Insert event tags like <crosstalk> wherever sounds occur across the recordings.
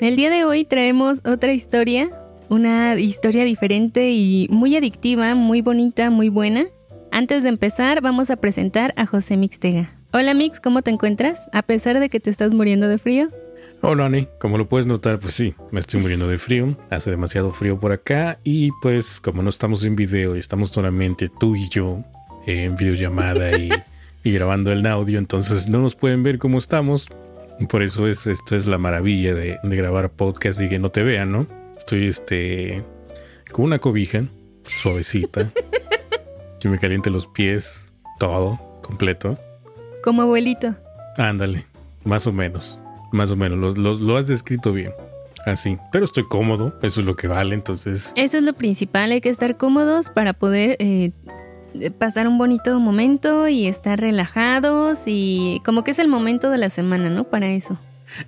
El día de hoy traemos otra historia, una historia diferente y muy adictiva, muy bonita, muy buena. Antes de empezar, vamos a presentar a José Mixtega. Hola Mix, ¿cómo te encuentras? A pesar de que te estás muriendo de frío. Hola Ani, como lo puedes notar, pues sí, me estoy muriendo de frío, hace demasiado frío por acá y pues como no estamos en video y estamos solamente tú y yo en videollamada y, <laughs> y grabando el audio, entonces no nos pueden ver cómo estamos, por eso es, esto es la maravilla de, grabar podcast y que no te vean, ¿no? Estoy este con una cobija suavecita, <laughs> que me caliente los pies, todo, completo. Como abuelito. Ándale, más o menos, más o menos, lo, has descrito bien. Así, pero estoy cómodo, eso es lo que vale, entonces. Eso es lo principal, hay que estar cómodos para poder eh, pasar un bonito momento y estar relajados y como que es el momento de la semana, ¿no? Para eso.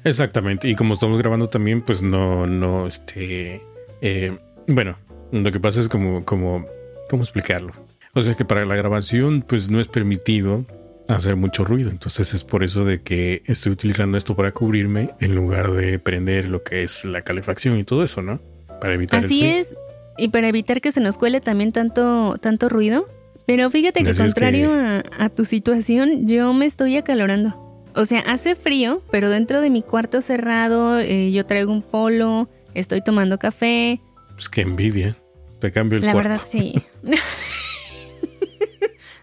Exactamente, y como estamos grabando también, pues no, no, este, eh, bueno, lo que pasa es como, como, ¿cómo explicarlo? O sea que para la grabación, pues no es permitido hacer mucho ruido, entonces es por eso de que estoy utilizando esto para cubrirme en lugar de prender lo que es la calefacción y todo eso, ¿no? Para evitar. Así es, y para evitar que se nos cuele también tanto, tanto ruido, pero fíjate que contrario A, tu situación, yo me estoy acalorando. O sea, hace frío, pero dentro de mi cuarto cerrado, eh, yo traigo un polo, estoy tomando café. Pues qué envidia. Te cambio el La cuarto. verdad, sí. <laughs>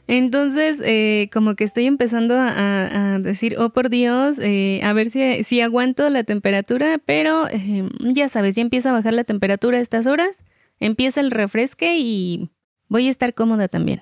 Entonces, eh, como que estoy empezando a, decir, oh por Dios, eh, a ver si, si, aguanto la temperatura, pero ya sabes, ya empieza a bajar la temperatura a estas horas, empieza el refresque y voy a estar cómoda también.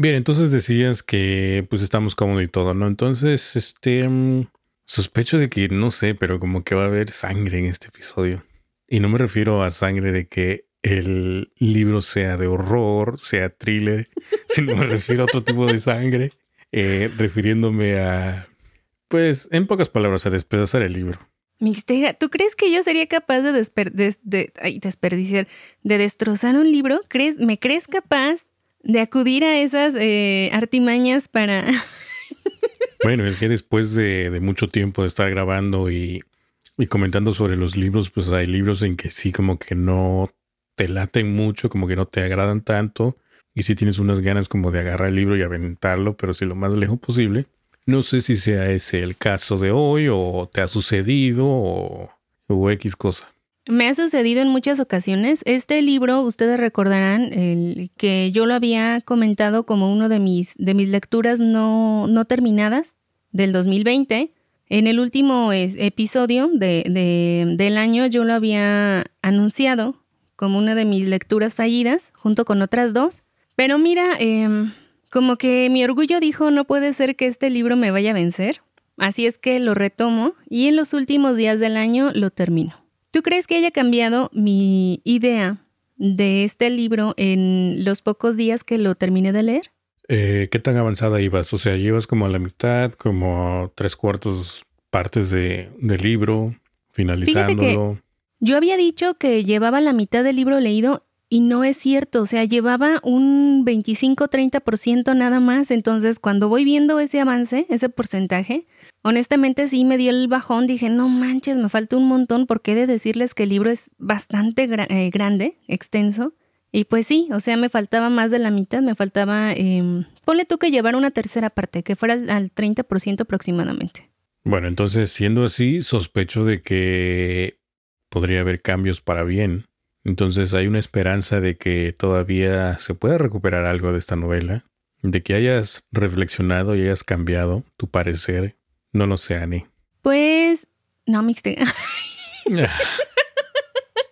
Bien, entonces decías que pues estamos cómodos y todo, ¿no? Entonces, este, mm, sospecho de que, no sé, pero como que va a haber sangre en este episodio. Y no me refiero a sangre de que el libro sea de horror, sea thriller, <laughs> sino me refiero a otro tipo de sangre, eh, refiriéndome a, pues, en pocas palabras, a despedazar el libro. Mixtega, ¿tú crees que yo sería capaz de, de, desperdiciar, de destrozar un libro? ¿Crees, ¿Me crees capaz de acudir a esas eh, artimañas para... <laughs> bueno, es que después de, mucho tiempo de estar grabando y, comentando sobre los libros, pues hay libros en que sí como que no te laten mucho, como que no te agradan tanto. Y si tienes unas ganas como de agarrar el libro y aventarlo, pero si lo más lejos posible. No sé si sea ese el caso de hoy o te ha sucedido o, o X cosa. Me ha sucedido en muchas ocasiones. Este libro, ustedes recordarán que yo lo había comentado como uno de mis, de mis lecturas no, no terminadas del 2020. En el último episodio de, del año yo lo había anunciado como una de mis lecturas fallidas, junto con otras dos. Pero mira, em, como que mi orgullo dijo, no puede ser que este libro me vaya a vencer. Así es que lo retomo y en los últimos días del año lo termino. ¿Tú crees que haya cambiado mi idea de este libro en los pocos días que lo terminé de leer? Eh, ¿Qué tan avanzada ibas? O sea, ¿llevas como a la mitad, como tres cuartos partes de, del libro, finalizándolo? Yo había dicho que llevaba la mitad del libro leído y no es cierto, o sea, llevaba un 25-30% nada más, entonces cuando voy viendo ese avance, ese porcentaje, Honestamente sí me dio el bajón, dije, no manches, me falta un montón porque he de decirles que el libro es bastante eh, grande, extenso. Y pues sí, o sea, me faltaba más de la mitad, me faltaba, eh, ponle tú que llevar una tercera parte, que fuera al 30% aproximadamente. Bueno, entonces siendo así, sospecho de que podría haber cambios para bien. Entonces hay una esperanza de que todavía se pueda recuperar algo de esta novela, de que hayas reflexionado y hayas cambiado tu parecer no lo sé, Ani. Pues, no, mixte. <laughs> <laughs>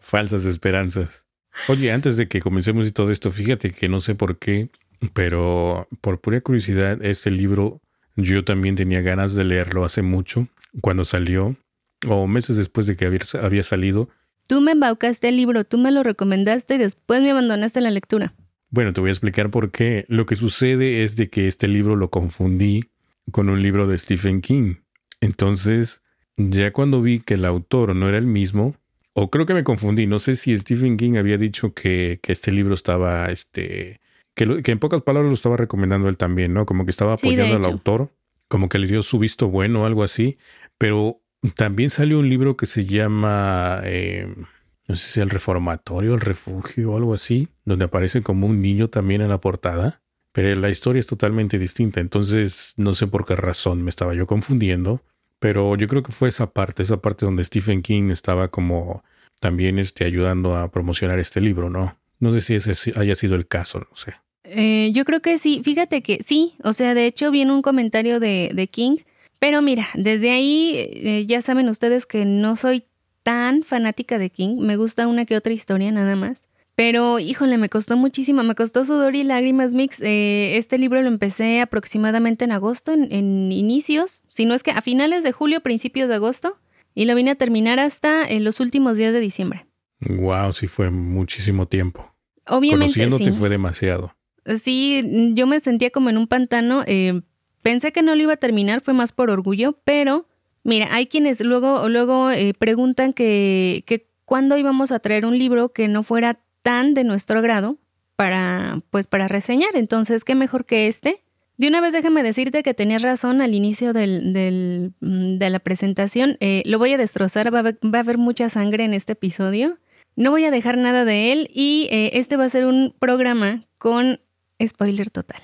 Falsas esperanzas. Oye, antes de que comencemos y todo esto, fíjate que no sé por qué, pero por pura curiosidad, este libro yo también tenía ganas de leerlo hace mucho, cuando salió. o meses después de que había, salido. Tú me embaucaste el libro, tú me lo recomendaste y después me abandonaste la lectura. Bueno, te voy a explicar por qué. Lo que sucede es de que este libro lo confundí con un libro de Stephen King. Entonces, ya cuando vi que el autor no era el mismo, o creo que me confundí, no sé si Stephen King había dicho que, este libro estaba, este, que, que, en pocas palabras lo estaba recomendando él también, ¿no? Como que estaba apoyando al autor, como que le dio su visto bueno o algo así, pero también salió un libro que se llama, eh, no sé si el reformatorio, el refugio o algo así, donde aparece como un niño también en la portada, pero la historia es totalmente distinta, entonces no sé por qué razón me estaba yo confundiendo pero yo creo que fue esa parte, esa parte donde Stephen King estaba como también este, ayudando a promocionar este libro, ¿no? No sé si ese haya sido el caso, no sé. Eh, yo creo que sí, fíjate que sí, o sea, de hecho viene un comentario de, de King, pero mira, desde ahí eh, ya saben ustedes que no soy tan fanática de King, me gusta una que otra historia nada más. Pero, híjole, me costó muchísimo, me costó sudor y lágrimas mix. Eh, este libro lo empecé aproximadamente en agosto, en, inicios, si no es que a finales de julio, principios de agosto, y lo vine a terminar hasta en los últimos días de diciembre. Wow, sí fue muchísimo tiempo. Obviamente. Conociéndote fue demasiado. Sí, yo me sentía como en un pantano. Eh, pensé que no lo iba a terminar, fue más por orgullo, pero mira, hay quienes luego, luego eh, preguntan que, que cuándo íbamos a traer un libro que no fuera tan de nuestro grado para, pues, para reseñar. Entonces, ¿qué mejor que este? De una vez déjame decirte que tenías razón al inicio del, mm, de la presentación. Eh, lo voy a destrozar, va a, haber, mucha sangre en este episodio. No voy a dejar nada de él y eh, este va a ser un programa con spoiler total.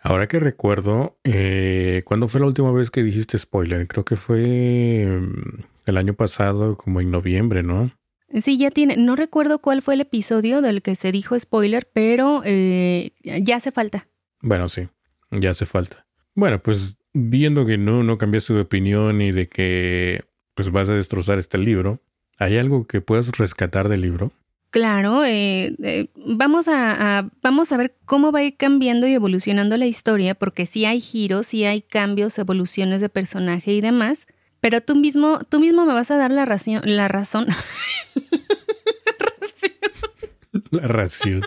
Ahora que recuerdo, eh, ¿cuándo fue la última vez que dijiste spoiler? Creo que fue mm, el año pasado, como en noviembre, ¿no? Sí, ya tiene. No recuerdo cuál fue el episodio del que se dijo spoiler, pero eh, ya hace falta. Bueno, sí, ya hace falta. Bueno, pues viendo que no, no cambiaste de opinión y de que pues vas a destrozar este libro, ¿hay algo que puedas rescatar del libro? Claro, eh, eh, vamos a, vamos a ver cómo va a ir cambiando y evolucionando la historia, porque sí hay giros, sí hay cambios, evoluciones de personaje y demás. Pero tú mismo, tú mismo me vas a dar la, ración, la razón. <laughs> la ración.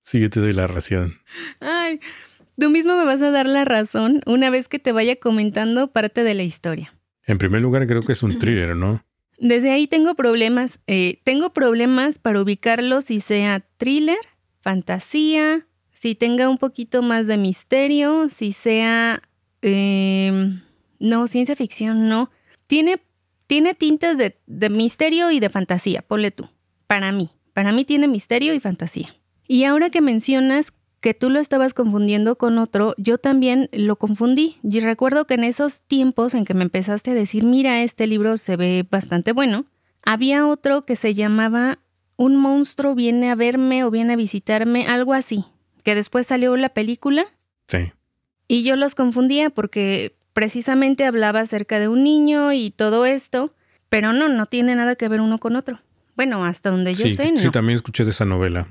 Sí, yo te doy la ración. Ay, tú mismo me vas a dar la razón una vez que te vaya comentando parte de la historia. En primer lugar, creo que es un <clears throat> thriller, ¿no? Desde ahí tengo problemas. Eh, tengo problemas para ubicarlo si sea thriller, fantasía, si tenga un poquito más de misterio, si sea... Eh, no, ciencia ficción no. Tiene, tiene tintes de, de misterio y de fantasía, ponle tú. Para mí, para mí tiene misterio y fantasía. Y ahora que mencionas que tú lo estabas confundiendo con otro, yo también lo confundí. Y recuerdo que en esos tiempos en que me empezaste a decir, mira, este libro se ve bastante bueno, había otro que se llamaba Un monstruo viene a verme o viene a visitarme, algo así, que después salió la película. Sí. Y yo los confundía porque precisamente hablaba acerca de un niño y todo esto, pero no, no tiene nada que ver uno con otro. Bueno, hasta donde yo sé, ¿no? Sí, también escuché de esa novela.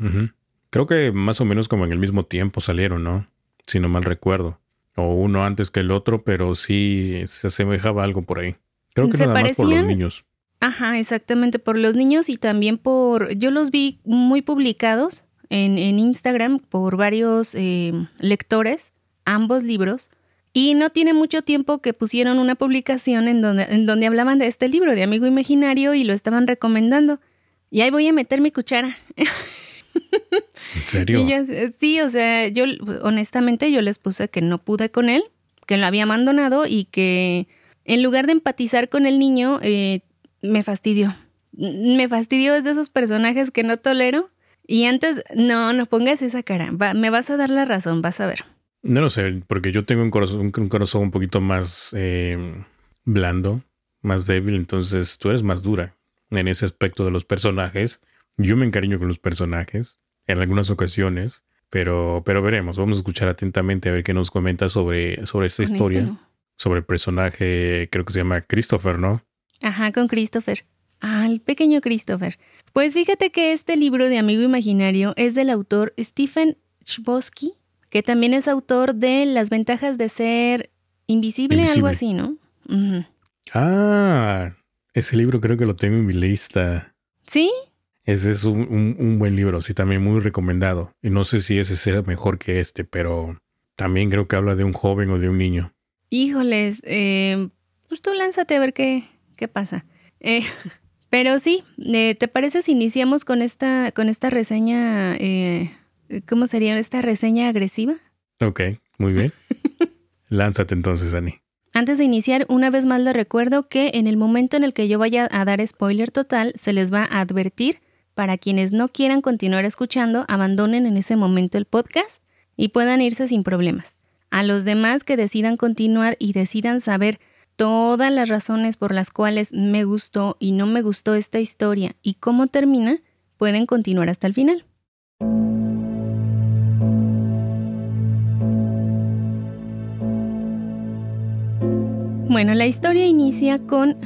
Creo que más o menos como en el mismo tiempo salieron, ¿no? Si no mal recuerdo. O uno antes que el otro, pero sí se asemejaba algo por ahí. Creo que nada más por los niños. Ajá, exactamente, por los niños y también por... Yo los vi muy publicados en, en Instagram por varios eh, lectores, ambos libros, y no tiene mucho tiempo que pusieron una publicación en donde, en donde hablaban de este libro de Amigo Imaginario y lo estaban recomendando. Y ahí voy a meter mi cuchara. <laughs> ¿En serio? sí, o sea, yo honestamente yo les puse que no pude con él, que lo había abandonado y que en lugar de empatizar con el niño, eh, me fastidió. Me fastidió es de esos personajes que no tolero. Y antes, no, no pongas esa cara. me vas a dar la razón, vas a ver. No lo sé, porque yo tengo un corazón, un corazón un poquito más eh, blando, más débil, entonces tú eres más dura en ese aspecto de los personajes. Yo me encariño con los personajes en algunas ocasiones, pero, pero veremos. Vamos a escuchar atentamente a ver qué nos comenta sobre, sobre esta historia, sobre el personaje, creo que se llama Christopher, ¿no? Ajá, con Christopher. Ah, el pequeño Christopher. Pues fíjate que este libro de Amigo Imaginario es del autor Stephen Chbosky que también es autor de Las ventajas de ser invisible, algo así, ¿no? Ah, ese libro creo que lo tengo en mi lista. ¿Sí? Ese es un, buen libro, sí, también muy recomendado. Y no sé si ese sea mejor que este, pero también creo que habla de un joven o de un niño. Híjoles, eh, pues tú lánzate a ver qué, qué pasa. Eh, <laughs> pero sí, eh, ¿te parece si iniciamos con esta, con esta reseña, eh, ¿cómo sería esta reseña agresiva? Ok, muy bien. <laughs> Lánzate entonces, Ani. Antes de iniciar, una vez más les recuerdo que en el momento en el que yo vaya a dar spoiler total, se les va a advertir para quienes no quieran continuar escuchando, abandonen en ese momento el podcast y puedan irse sin problemas. A los demás que decidan continuar y decidan saber todas las razones por las cuales me gustó y no me gustó esta historia y cómo termina, pueden continuar hasta el final. Bueno, la historia inicia con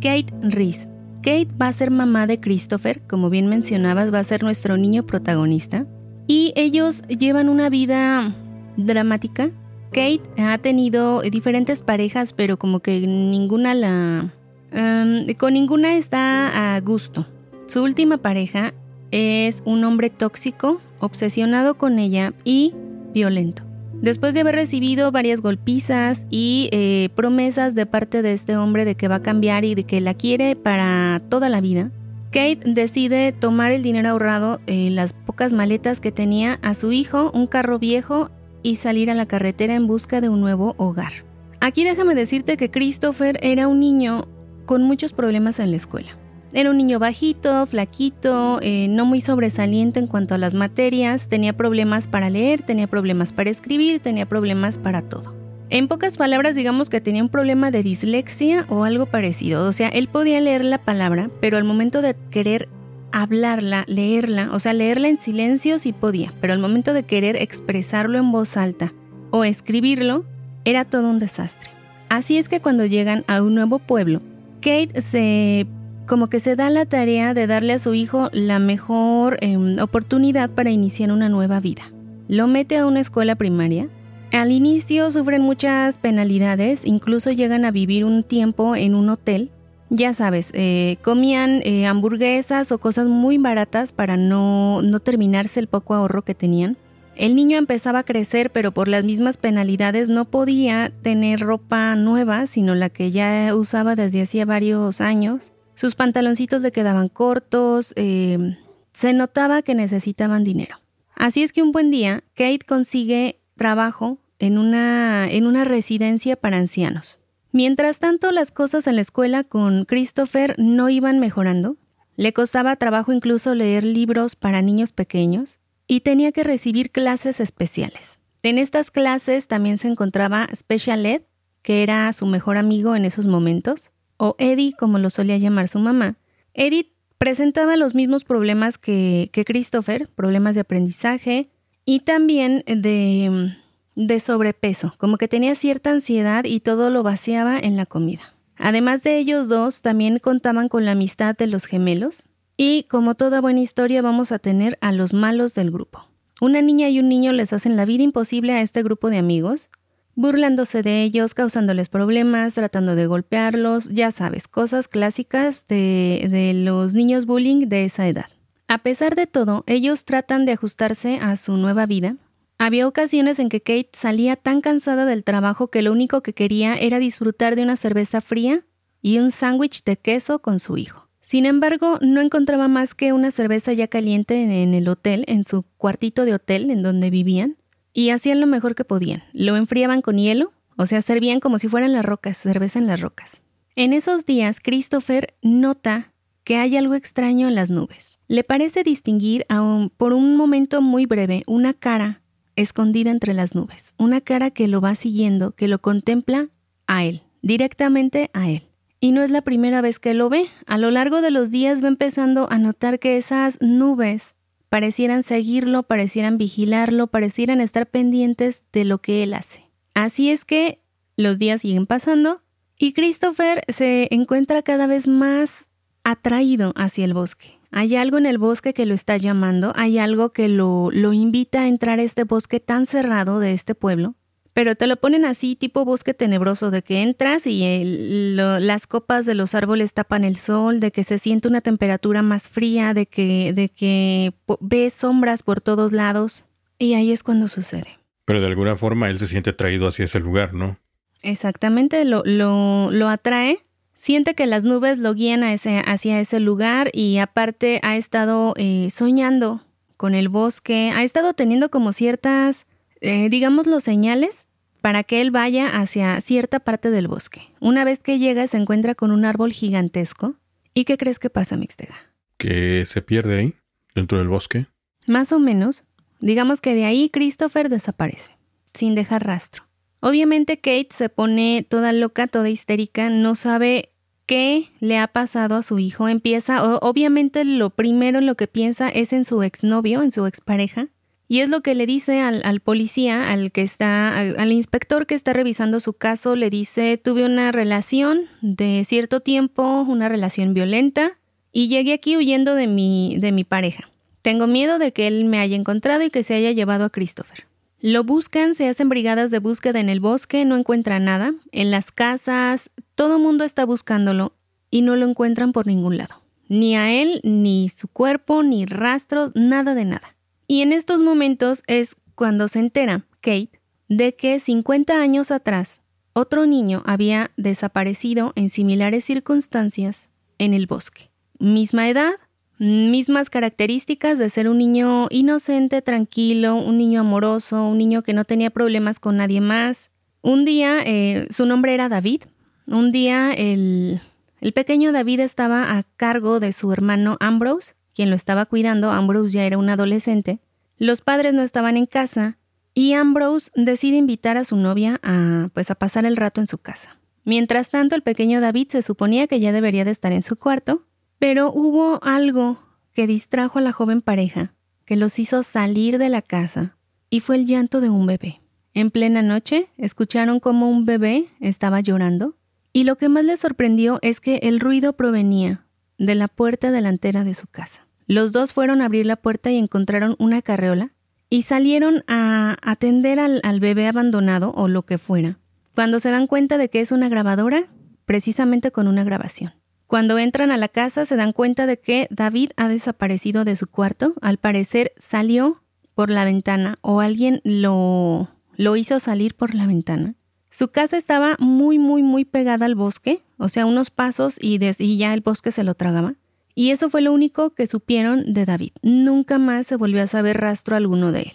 Kate Reese. Kate va a ser mamá de Christopher, como bien mencionabas, va a ser nuestro niño protagonista. Y ellos llevan una vida dramática. Kate ha tenido diferentes parejas, pero como que ninguna la... Em, con ninguna está a gusto. Su última pareja es un hombre tóxico, obsesionado con ella y violento. Después de haber recibido varias golpizas y eh, promesas de parte de este hombre de que va a cambiar y de que la quiere para toda la vida, Kate decide tomar el dinero ahorrado, en las pocas maletas que tenía, a su hijo, un carro viejo y salir a la carretera en busca de un nuevo hogar. Aquí déjame decirte que Christopher era un niño con muchos problemas en la escuela. Era un niño bajito, flaquito, eh, no muy sobresaliente en cuanto a las materias, tenía problemas para leer, tenía problemas para escribir, tenía problemas para todo. En pocas palabras, digamos que tenía un problema de dislexia o algo parecido. O sea, él podía leer la palabra, pero al momento de querer hablarla, leerla, o sea, leerla en silencio sí podía, pero al momento de querer expresarlo en voz alta o escribirlo, era todo un desastre. Así es que cuando llegan a un nuevo pueblo, Kate se como que se da la tarea de darle a su hijo la mejor em, oportunidad para iniciar una nueva vida. Lo mete a una escuela primaria. Al inicio sufren muchas penalidades, incluso llegan a vivir un tiempo en un hotel. Ya sabes, eh, comían eh, hamburguesas o cosas muy baratas para no, no terminarse el poco ahorro que tenían. El niño empezaba a crecer, pero por las mismas penalidades no podía tener ropa nueva, sino la que ya usaba desde hacía varios años. Sus pantaloncitos le quedaban cortos, eh, se notaba que necesitaban dinero. Así es que un buen día, Kate consigue trabajo en una, en una residencia para ancianos. Mientras tanto, las cosas en la escuela con Christopher no iban mejorando. Le costaba trabajo incluso leer libros para niños pequeños y tenía que recibir clases especiales. En estas clases también se encontraba Special Ed, que era su mejor amigo en esos momentos, o Eddie como lo solía llamar su mamá, Eddie presentaba los mismos problemas que, Christopher, problemas de aprendizaje y también de, de sobrepeso, como que tenía cierta ansiedad y todo lo vaciaba en la comida. Además de ellos dos, también contaban con la amistad de los gemelos y como toda buena historia vamos a tener a los malos del grupo. Una niña y un niño les hacen la vida imposible a este grupo de amigos burlándose de ellos, causándoles problemas, tratando de golpearlos, ya sabes, cosas clásicas de, de, los niños bullying de esa edad. A pesar de todo, ellos tratan de ajustarse a su nueva vida. Había ocasiones en que Kate salía tan cansada del trabajo que lo único que quería era disfrutar de una cerveza fría y un sándwich de queso con su hijo. Sin embargo, no encontraba más que una cerveza ya caliente en el hotel, en su cuartito de hotel en donde vivían, y hacían lo mejor que podían. Lo enfriaban con hielo, o sea, servían como si fueran las rocas, cerveza en las rocas. En esos días, Christopher nota que hay algo extraño en las nubes. Le parece distinguir aún por un momento muy breve una cara escondida entre las nubes, una cara que lo va siguiendo, que lo contempla a él, directamente a él. Y no es la primera vez que lo ve. A lo largo de los días va empezando a notar que esas nubes parecieran seguirlo, parecieran vigilarlo, parecieran estar pendientes de lo que él hace. Así es que los días siguen pasando y Christopher se encuentra cada vez más atraído hacia el bosque. Hay algo en el bosque que lo está llamando, hay algo que lo, lo invita a entrar a este bosque tan cerrado de este pueblo, pero te lo ponen así tipo bosque tenebroso, de que entras y las copas de los árboles tapan el sol, de que se siente una temperatura más fría, de que, de que ves sombras por todos lados. Y ahí es cuando sucede. Pero de alguna forma él se siente atraído hacia ese lugar, ¿no? Exactamente, lo, lo, lo atrae. Siente que las nubes lo guían a ese, hacia ese lugar y aparte ha estado eh, soñando con el bosque, ha estado teniendo como ciertas eh, digamos, los señales para que él vaya hacia cierta parte del bosque. Una vez que llega, se encuentra con un árbol gigantesco. ¿Y qué crees que pasa, Mixtega? Que se pierde ahí, dentro del bosque. Más o menos. Digamos que de ahí Christopher desaparece, sin dejar rastro. Obviamente Kate se pone toda loca, toda histérica, no sabe qué le ha pasado a su hijo. Empieza, obviamente lo primero en lo que piensa es en su exnovio, en su expareja, y es lo que le dice al, policía, al que está, al, inspector que está revisando su caso, le dice, tuve una relación de cierto tiempo, una relación violenta, y llegué aquí huyendo de mi, de mi pareja. Tengo miedo de que él me haya encontrado y que se haya llevado a Christopher. Lo buscan, se hacen brigadas de búsqueda en el bosque, no encuentran nada. En las casas, todo mundo está buscándolo y no lo encuentran por ningún lado. Ni a él, ni su cuerpo, ni rastros, nada de nada. Y en estos momentos es cuando se entera Kate de que 50 años atrás otro niño había desaparecido en similares circunstancias en el bosque. Misma edad, mismas características de ser un niño inocente, tranquilo, un niño amoroso, un niño que no tenía problemas con nadie más. Un día, eh, su nombre era David, un día el, el pequeño David estaba a cargo de su hermano Ambrose quien lo estaba cuidando, Ambrose ya era un adolescente, los padres no estaban en casa y Ambrose decide invitar a su novia a pues a pasar el rato en su casa. Mientras tanto, el pequeño David se suponía que ya debería de estar en su cuarto, pero hubo algo que distrajo a la joven pareja, que los hizo salir de la casa, y fue el llanto de un bebé. En plena noche, escucharon cómo un bebé estaba llorando, y lo que más les sorprendió es que el ruido provenía de la puerta delantera de su casa. Los dos fueron a abrir la puerta y encontraron una carreola y salieron a atender al, bebé abandonado o lo que fuera. Cuando se dan cuenta de que es una grabadora, precisamente con una grabación. Cuando entran a la casa se dan cuenta de que David ha desaparecido de su cuarto. Al parecer salió por la ventana o alguien lo, lo hizo salir por la ventana. Su casa estaba muy, muy, muy pegada al bosque, o sea, unos pasos y, y ya el bosque se lo tragaba. Y eso fue lo único que supieron de David. Nunca más se volvió a saber rastro alguno de él.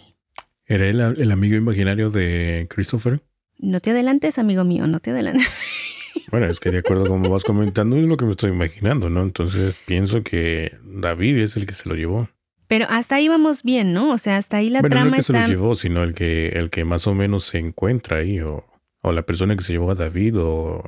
¿Era él el amigo imaginario de Christopher? No te adelantes, amigo mío, no te adelantes. <laughs> Bueno, es que de acuerdo con lo vas comentando es lo que me estoy imaginando, ¿no? Entonces pienso que David es el que se lo llevó. Pero hasta ahí vamos bien, ¿no? O sea, hasta ahí la bueno, trama no el que se lo llevó, sino el que, el que más o menos se encuentra ahí, o, o la persona que se llevó a David, o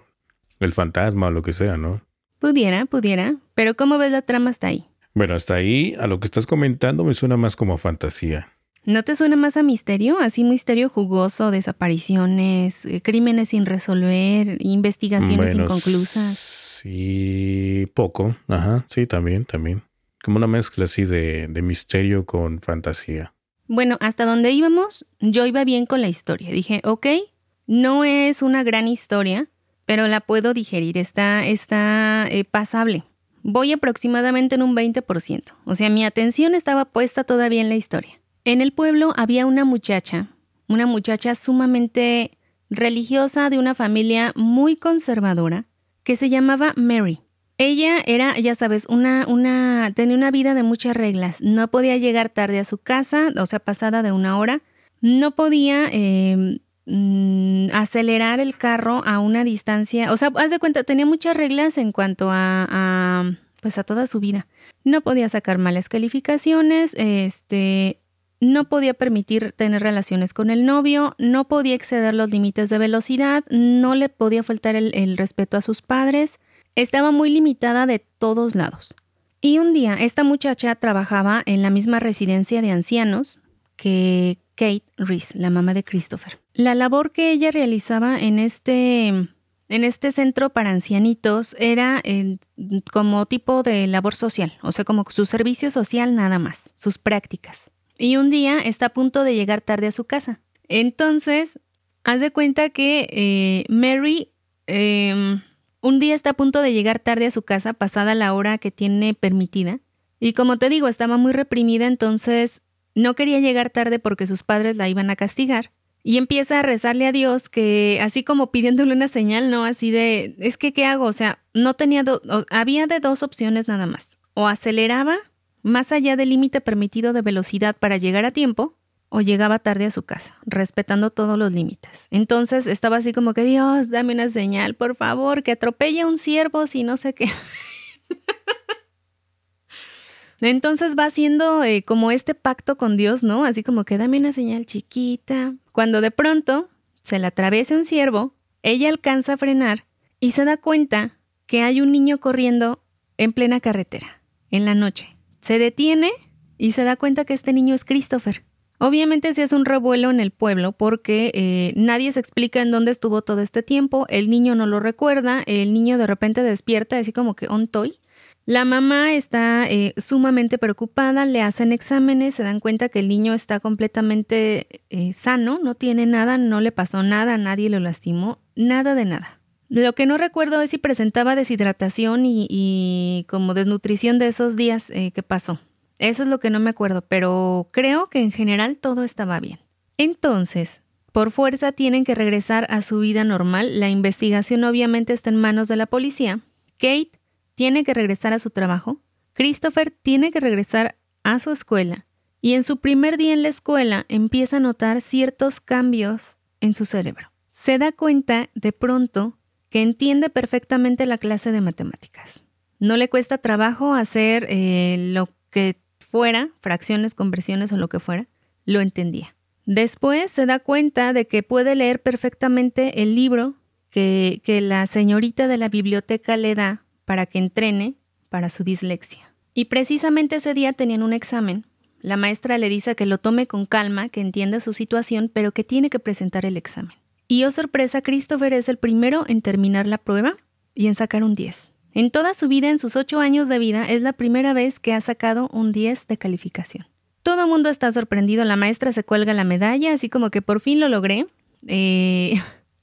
el fantasma, o lo que sea, ¿no? Pudiera, pudiera, pero ¿cómo ves la trama hasta ahí? Bueno, hasta ahí, a lo que estás comentando, me suena más como fantasía. ¿No te suena más a misterio? Así misterio jugoso, desapariciones, eh, crímenes sin resolver, investigaciones inconclusas. Sí, poco. Ajá, sí, también, también. Como una mezcla así de, de misterio con fantasía. Bueno, hasta donde íbamos, yo iba bien con la historia. Dije, ok, no es una gran historia, pero la puedo digerir, está, está eh, pasable. Voy aproximadamente en un 20%, o sea, mi atención estaba puesta todavía en la historia. En el pueblo había una muchacha, una muchacha sumamente religiosa de una familia muy conservadora que se llamaba Mary. Ella era, ya sabes, una, una, tenía una vida de muchas reglas. No podía llegar tarde a su casa, o sea, pasada de una hora. No podía eh, Mm, acelerar el carro a una distancia, o sea, haz de cuenta, tenía muchas reglas en cuanto a, pues a toda su vida. No podía sacar malas calificaciones, este, no podía permitir tener relaciones con el novio, no podía exceder los límites de velocidad, no le podía faltar el, el respeto a sus padres, estaba muy limitada de todos lados. Y un día esta muchacha trabajaba en la misma residencia de ancianos que Kate Reese, la mamá de Christopher. La labor que ella realizaba en este, en este centro para ancianitos era como tipo de labor social, o sea, como su servicio social nada más, sus prácticas. Y un día está a punto de llegar tarde a su casa. Entonces, Haz de cuenta que eh, Mary em, un día está a punto de llegar tarde a su casa, pasada la hora que tiene permitida. Y como te digo, estaba muy reprimida, entonces no quería llegar tarde porque sus padres la iban a castigar. Y empieza a rezarle a Dios que, así como pidiéndole una señal, ¿no? Así de, es que, ¿qué hago? O sea, no tenía, había de dos opciones nada más. O aceleraba más allá del límite permitido de velocidad para llegar a tiempo, o llegaba tarde a su casa, respetando todos los límites. Entonces estaba así como que, Dios, dame una señal, por favor, que atropelle a un ciervo si no sé qué. <laughs> Entonces va haciendo eh, como este pacto con Dios, ¿no? Así como que dame una señal chiquita. Cuando de pronto se le atraviesa un ciervo, ella alcanza a frenar y se da cuenta que hay un niño corriendo en plena carretera, en la noche. Se detiene y se da cuenta que este niño es Christopher. Obviamente se hace un revuelo en el pueblo porque eh, nadie se explica en dónde estuvo todo este tiempo, el niño no lo recuerda, el niño de repente despierta así como que on toy la mamá está eh, sumamente preocupada, le hacen exámenes, se dan cuenta que el niño está completamente eh, sano, no tiene nada, no le pasó nada, nadie lo lastimó, nada de nada. Lo que no recuerdo es si presentaba deshidratación y, como desnutrición de esos días eh, que pasó. Eso es lo que no me acuerdo, pero creo que en general todo estaba bien. Entonces, por fuerza tienen que regresar a su vida normal. La investigación obviamente está en manos de la policía. Kate tiene que regresar a su trabajo, Christopher tiene que regresar a su escuela y en su primer día en la escuela empieza a notar ciertos cambios en su cerebro. Se da cuenta de pronto que entiende perfectamente la clase de matemáticas. No le cuesta trabajo hacer eh, lo que fuera, fracciones, conversiones o lo que fuera, lo entendía. Después se da cuenta de que puede leer perfectamente el libro que, que la señorita de la biblioteca le da para que entrene para su dislexia. Y precisamente ese día tenían un examen. La maestra le dice que lo tome con calma, que entienda su situación, pero que tiene que presentar el examen. Y oh sorpresa, Christopher es el primero en terminar la prueba y en sacar un 10. En toda su vida, en sus ocho años de vida, es la primera vez que ha sacado un 10 de calificación. Todo mundo está sorprendido, la maestra se cuelga la medalla, así como que por fin lo logré. Eh,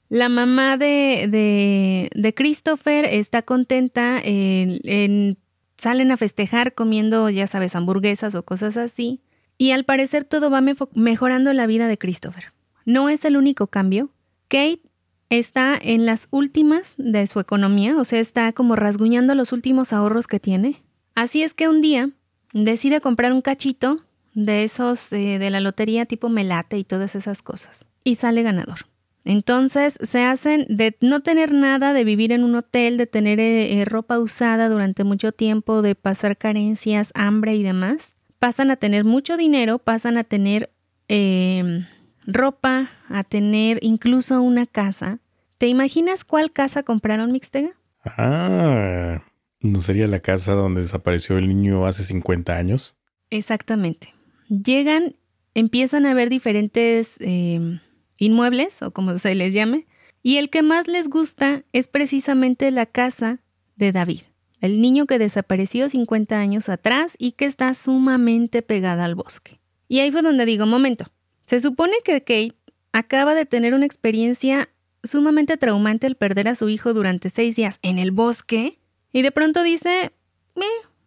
la mamá de, de, Christopher está contenta, en, salen a festejar comiendo, ya sabes, hamburguesas o cosas así. Y al parecer todo va mejorando la vida de Christopher. No es el único cambio. Kate está en las últimas de su economía, o sea, está como rasguñando los últimos ahorros que tiene. Así es que un día decide comprar un cachito de esos eh, de la lotería tipo melate y todas esas cosas. Y sale ganador. Entonces se hacen de no tener nada, de vivir en un hotel, de tener eh, eh, ropa usada durante mucho tiempo, de pasar carencias, hambre y demás. Pasan a tener mucho dinero, pasan a tener em, ropa, a tener incluso una casa. ¿Te imaginas cuál casa compraron Mixtega? Ah, ¿no sería la casa donde desapareció el niño hace 50 años? Exactamente. Llegan, empiezan a ver diferentes... Em, inmuebles o como se les llame, y el que más les gusta es precisamente la casa de David, el niño que desapareció 50 años atrás y que está sumamente pegada al bosque. Y ahí fue donde digo, momento, se supone que Kate acaba de tener una experiencia sumamente traumante al perder a su hijo durante seis días en el bosque y de pronto dice,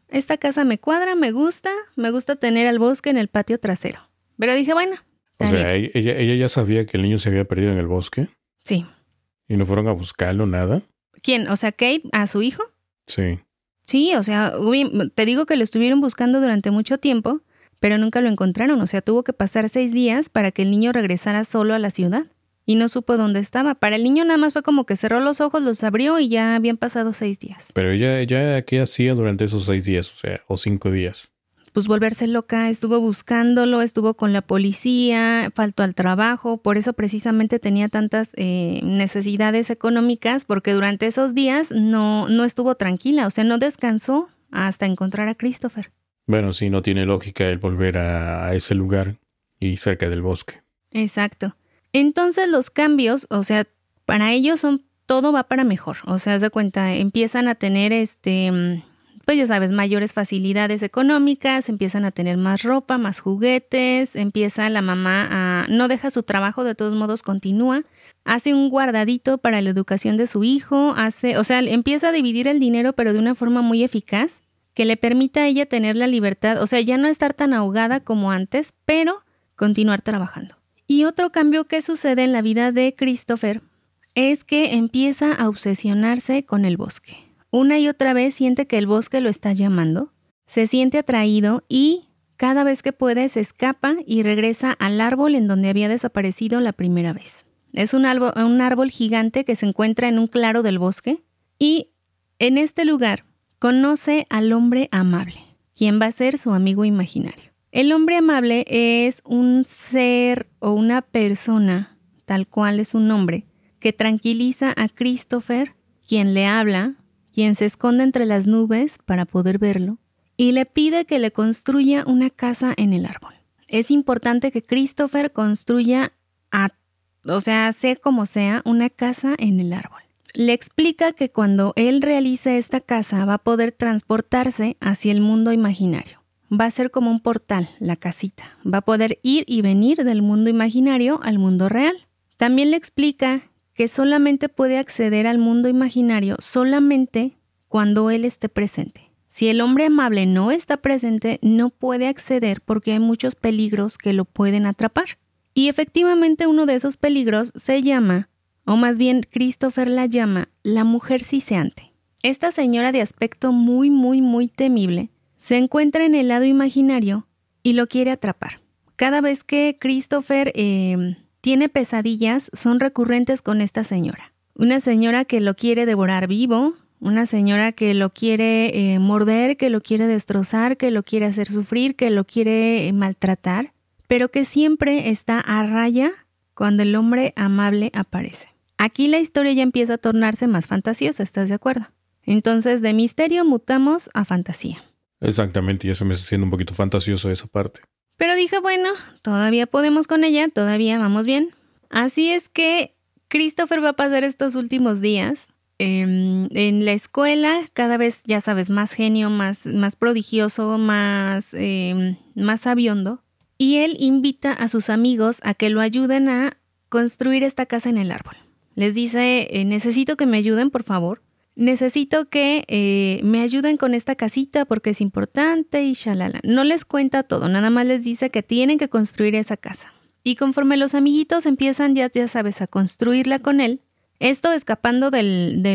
esta casa me cuadra, me gusta, me gusta tener al bosque en el patio trasero. Pero dije, bueno, o sea, ella, ella ya sabía que el niño se había perdido en el bosque. Sí. ¿Y no fueron a buscarlo, nada? ¿Quién? O sea, Kate, a su hijo. Sí. Sí, o sea, te digo que lo estuvieron buscando durante mucho tiempo, pero nunca lo encontraron. O sea, tuvo que pasar seis días para que el niño regresara solo a la ciudad. Y no supo dónde estaba. Para el niño nada más fue como que cerró los ojos, los abrió y ya habían pasado seis días. Pero ella, ella ¿qué hacía durante esos seis días? O sea, o cinco días pues volverse loca, estuvo buscándolo, estuvo con la policía, faltó al trabajo, por eso precisamente tenía tantas eh, necesidades económicas, porque durante esos días no, no estuvo tranquila, o sea, no descansó hasta encontrar a Christopher. Bueno, sí, no tiene lógica el volver a, ese lugar y cerca del bosque. Exacto. Entonces los cambios, o sea, para ellos son todo va para mejor. O sea, haz de cuenta, empiezan a tener este pues ya sabes, mayores facilidades económicas, empiezan a tener más ropa, más juguetes, empieza la mamá a... no deja su trabajo, de todos modos continúa, hace un guardadito para la educación de su hijo, hace, o sea, empieza a dividir el dinero pero de una forma muy eficaz que le permita a ella tener la libertad, o sea, ya no estar tan ahogada como antes, pero continuar trabajando. Y otro cambio que sucede en la vida de Christopher es que empieza a obsesionarse con el bosque. Una y otra vez siente que el bosque lo está llamando, se siente atraído y cada vez que puede se escapa y regresa al árbol en donde había desaparecido la primera vez. Es un árbol, gigante que se encuentra en un claro del bosque y en este lugar conoce al hombre amable, quien va a ser su amigo imaginario. El hombre amable es un ser o una persona, tal cual es un nombre, que tranquiliza a Christopher, quien le habla, quien se esconde entre las nubes para poder verlo, y le pide que le construya una casa en el árbol. Es importante que Christopher construya, o sea, sea como sea, una casa en el árbol. Le explica que cuando él realice esta casa va a poder transportarse hacia el mundo imaginario. Va a ser como un portal, la casita. Va a poder ir y venir del mundo imaginario al mundo real. También le explica que solamente puede acceder al mundo imaginario solamente cuando él esté presente. Si el hombre amable no está presente, no puede acceder porque hay muchos peligros que lo pueden atrapar. Y efectivamente uno de esos peligros se llama, o más bien Christopher la llama, la mujer ciseante. Esta señora de aspecto muy, muy, muy temible se encuentra en el lado imaginario y lo quiere atrapar. Cada vez que Christopher eh, tiene pesadillas, son recurrentes con esta señora. Una señora que lo quiere devorar vivo, una señora que lo quiere eh, morder, que lo quiere destrozar, que lo quiere hacer sufrir, que lo quiere eh, maltratar, pero que siempre está a raya cuando el hombre amable aparece. Aquí la historia ya empieza a tornarse más fantasiosa, ¿estás de acuerdo? Entonces de misterio mutamos a fantasía. Exactamente, y eso me está haciendo un poquito fantasioso esa parte. Pero dije, bueno, todavía podemos con ella, todavía vamos bien. Así es que Christopher va a pasar estos últimos días em, en la escuela, cada vez, ya sabes, más genio, más, más prodigioso, más, eh, más sabiondo. Y él invita a sus amigos a que lo ayuden a construir esta casa en el árbol. Les dice, eh, necesito que me ayuden, por favor necesito que eh, me ayuden con esta casita porque es importante y shalala. No les cuenta todo, nada más les dice que tienen que construir esa casa. Y conforme los amiguitos empiezan, ya, ya sabes, a construirla con él, esto escapando de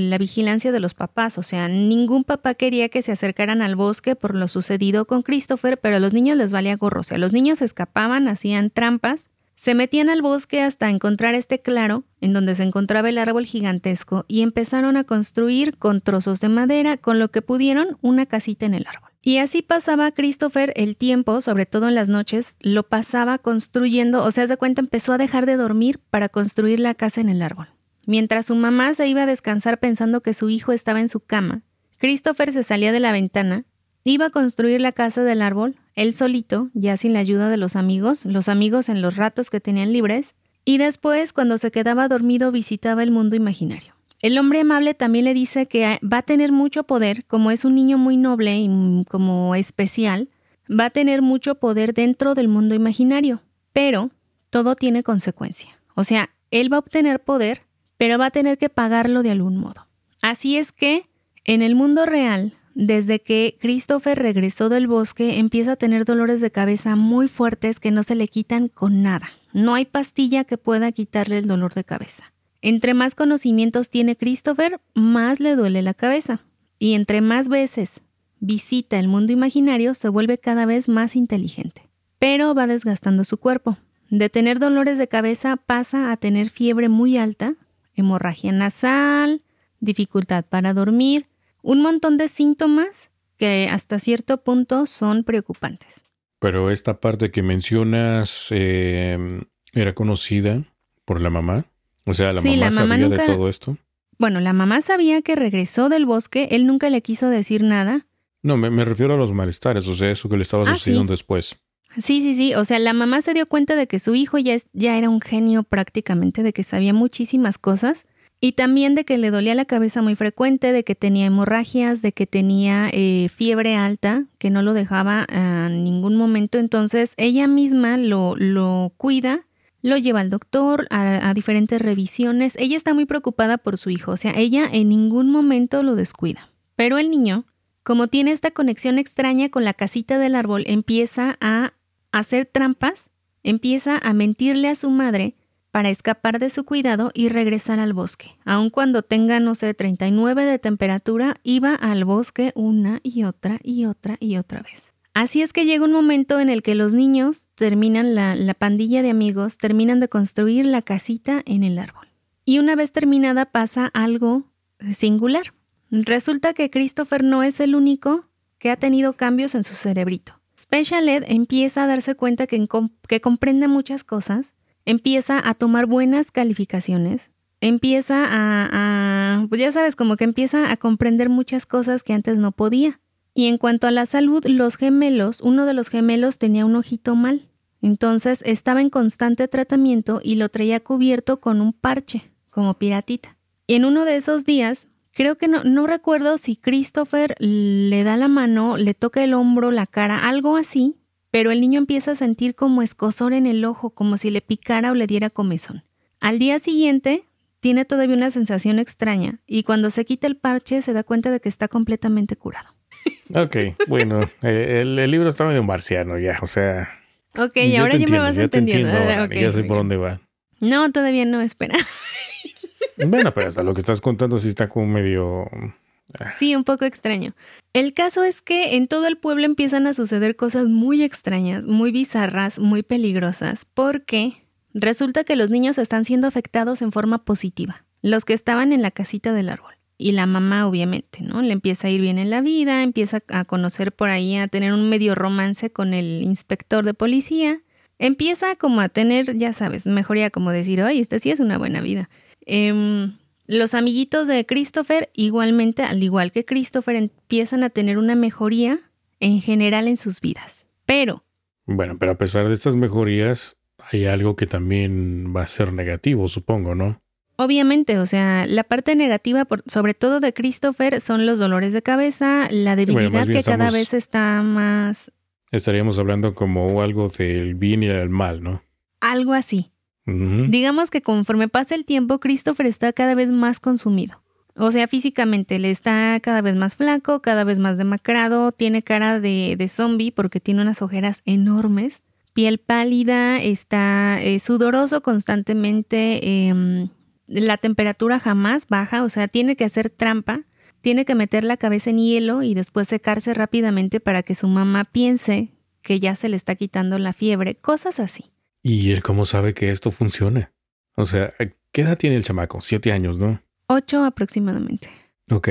la vigilancia de los papás, o sea, ningún papá quería que se acercaran al bosque por lo sucedido con Christopher, pero a los niños les valía gorro, o sea, los niños escapaban, hacían trampas se metían al bosque hasta encontrar este claro, en donde se encontraba el árbol gigantesco, y empezaron a construir con trozos de madera, con lo que pudieron, una casita en el árbol. Y así pasaba Christopher el tiempo, sobre todo en las noches, lo pasaba construyendo, o sea, de cuenta empezó a dejar de dormir para construir la casa en el árbol. Mientras su mamá se iba a descansar pensando que su hijo estaba en su cama, Christopher se salía de la ventana, iba a construir la casa del árbol, él solito, ya sin la ayuda de los amigos, los amigos en los ratos que tenían libres, y después, cuando se quedaba dormido, visitaba el mundo imaginario. El hombre amable también le dice que va a tener mucho poder, como es un niño muy noble y como especial, va a tener mucho poder dentro del mundo imaginario, pero todo tiene consecuencia. O sea, él va a obtener poder, pero va a tener que pagarlo de algún modo. Así es que, en el mundo real, desde que Christopher regresó del bosque, empieza a tener dolores de cabeza muy fuertes que no se le quitan con nada. No hay pastilla que pueda quitarle el dolor de cabeza. Entre más conocimientos tiene Christopher, más le duele la cabeza. Y entre más veces visita el mundo imaginario, se vuelve cada vez más inteligente. Pero va desgastando su cuerpo. De tener dolores de cabeza pasa a tener fiebre muy alta, hemorragia nasal, dificultad para dormir, un montón de síntomas que hasta cierto punto son preocupantes. Pero esta parte que mencionas eh, era conocida por la mamá. O sea, la mamá sabía de todo esto. Bueno, la mamá sabía que regresó del bosque, él nunca le quiso decir nada. No, me, refiero a los malestares, o sea, eso que le estaba ah, sucediendo después. Sí, sí, sí. O sea, la mamá se dio cuenta de que su hijo ya, ya era un genio prácticamente, de que sabía muchísimas cosas Y también de que le dolía la cabeza muy frecuente, de que tenía hemorragias, de que tenía eh, fiebre alta, que no lo dejaba a ningún momento. Entonces ella misma lo, lo cuida, lo lleva al doctor a, a diferentes revisiones. Ella está muy preocupada por su hijo, o sea, ella en ningún momento lo descuida. Pero el niño, como tiene esta conexión extraña con la casita del árbol, empieza a hacer trampas, empieza a mentirle a su madre para escapar de su cuidado y regresar al bosque. Aun cuando tenga, no sé, 39 de temperatura, iba al bosque una y otra y otra y otra vez. Así es que llega un momento en el que los niños terminan la, la pandilla de amigos, terminan de construir la casita en el árbol. Y una vez terminada pasa algo singular. Resulta que Christopher no es el único que ha tenido cambios en su cerebrito. Special Ed empieza a darse cuenta que, que comprende muchas cosas empieza a tomar buenas calificaciones, empieza a, pues ya sabes, como que empieza a comprender muchas cosas que antes no podía. Y en cuanto a la salud, los gemelos, uno de los gemelos tenía un ojito mal. Entonces estaba en constante tratamiento y lo traía cubierto con un parche, como piratita. Y en uno de esos días, creo que no, no recuerdo si Christopher le da la mano, le toca el hombro, la cara, algo así, pero el niño empieza a sentir como escosor en el ojo, como si le picara o le diera comezón. Al día siguiente, tiene todavía una sensación extraña y cuando se quita el parche se da cuenta de que está completamente curado. Ok, bueno, eh, el, libro está medio marciano ya, o sea... Ok, y ahora ya me vas entendiendo. Ah, ya sé por dónde va. No, todavía no, espera. bueno, pero hasta lo que estás contando sí está como medio Sí, un poco extraño. El caso es que en todo el pueblo empiezan a suceder cosas muy extrañas, muy bizarras, muy peligrosas, porque resulta que los niños están siendo afectados en forma positiva, los que estaban en la casita del árbol. Y la mamá, obviamente, ¿no? Le empieza a ir bien en la vida, empieza a conocer por ahí, a tener un medio romance con el inspector de policía. Empieza como a tener, ya sabes, mejoría como decir, oye, esta sí es una buena vida. Eh, los amiguitos de Christopher, igualmente, al igual que Christopher, empiezan a tener una mejoría en general en sus vidas. Pero... Bueno, pero a pesar de estas mejorías, hay algo que también va a ser negativo, supongo, ¿no? Obviamente, o sea, la parte negativa, sobre todo de Christopher, son los dolores de cabeza, la debilidad que cada vez está más... Estaríamos hablando como algo del bien y del mal, ¿no? Algo así. Digamos que conforme pasa el tiempo, Christopher está cada vez más consumido. O sea, físicamente le está cada vez más flaco, cada vez más demacrado, tiene cara de, de zombie porque tiene unas ojeras enormes, piel pálida, está eh, sudoroso constantemente, em, la temperatura jamás baja, o sea, tiene que hacer trampa, tiene que meter la cabeza en hielo y después secarse rápidamente para que su mamá piense que ya se le está quitando la fiebre, cosas así. ¿Y él cómo sabe que esto funciona? O sea, ¿qué edad tiene el chamaco? Siete años, ¿no? Ocho aproximadamente. Ok,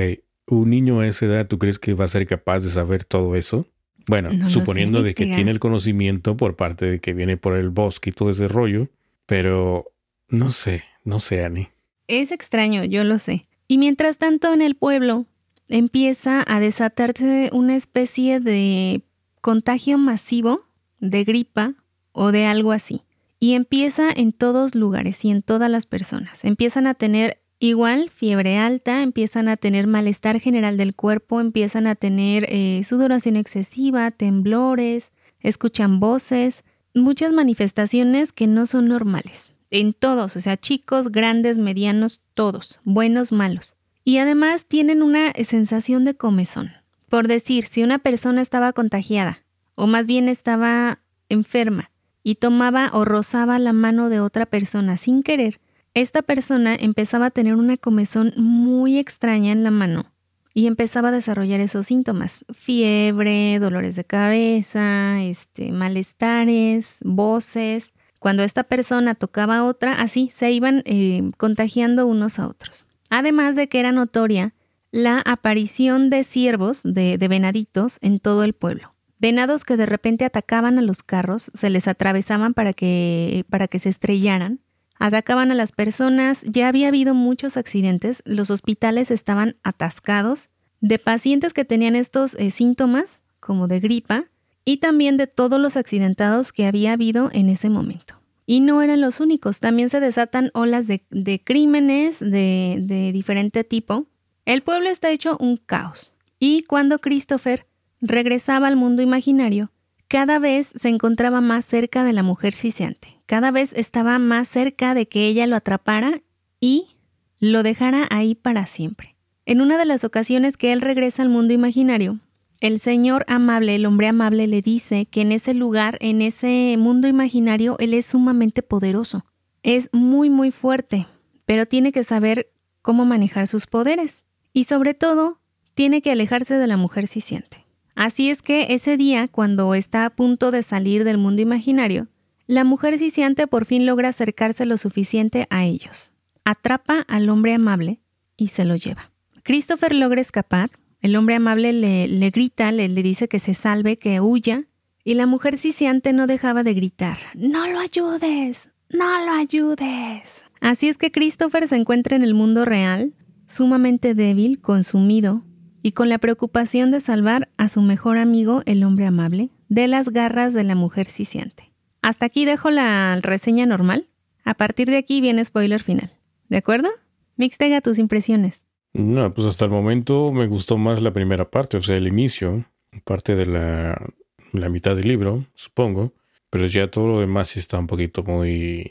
un niño a esa edad, ¿tú crees que va a ser capaz de saber todo eso? Bueno, suponiendo de que tiene el conocimiento por parte de que viene por el bosque y todo ese rollo, pero no sé, no sé, Annie. Es extraño, yo lo sé. Y mientras tanto en el pueblo empieza a desatarse una especie de contagio masivo de gripa o de algo así. Y empieza en todos lugares y en todas las personas. Empiezan a tener igual fiebre alta, empiezan a tener malestar general del cuerpo, empiezan a tener eh, sudoración excesiva, temblores, escuchan voces, muchas manifestaciones que no son normales. En todos, o sea, chicos, grandes, medianos, todos, buenos, malos. Y además tienen una sensación de comezón. Por decir, si una persona estaba contagiada, o más bien estaba enferma, y tomaba o rozaba la mano de otra persona sin querer, esta persona empezaba a tener una comezón muy extraña en la mano y empezaba a desarrollar esos síntomas, fiebre, dolores de cabeza, este, malestares, voces. Cuando esta persona tocaba a otra, así se iban eh, contagiando unos a otros. Además de que era notoria la aparición de ciervos, de venaditos, en todo el pueblo. Venados que de repente atacaban a los carros, se les atravesaban para que, para que se estrellaran, atacaban a las personas, ya había habido muchos accidentes, los hospitales estaban atascados de pacientes que tenían estos eh, síntomas, como de gripa, y también de todos los accidentados que había habido en ese momento. Y no eran los únicos, también se desatan olas de, crímenes de, de diferente tipo. El pueblo está hecho un caos. Y cuando Christopher regresaba al mundo imaginario, cada vez se encontraba más cerca de la mujer ciciante, cada vez estaba más cerca de que ella lo atrapara y lo dejara ahí para siempre. En una de las ocasiones que él regresa al mundo imaginario, el señor amable, el hombre amable, le dice que en ese lugar, en ese mundo imaginario, él es sumamente poderoso. Es muy, muy fuerte, pero tiene que saber cómo manejar sus poderes. Y sobre todo, tiene que alejarse de la mujer ciciente. Así es que ese día, cuando está a punto de salir del mundo imaginario, la mujer ciciante por fin logra acercarse lo suficiente a ellos. Atrapa al hombre amable y se lo lleva. Christopher logra escapar, el hombre amable le, grita, le, le dice que se salve, que huya, y la mujer ciciante no dejaba de gritar, No lo ayudes, no lo ayudes. Así es que Christopher se encuentra en el mundo real, sumamente débil, consumido, y con la preocupación de salvar a su mejor amigo, el hombre amable, de las garras de la mujer ciciante. Hasta aquí dejo la reseña normal. A partir de aquí viene spoiler final. ¿De acuerdo? Mixtega tus impresiones. No, pues hasta el momento me gustó más la primera parte, o sea, el inicio, parte de la, la mitad del libro, supongo, pero ya todo lo demás sí está un poquito muy,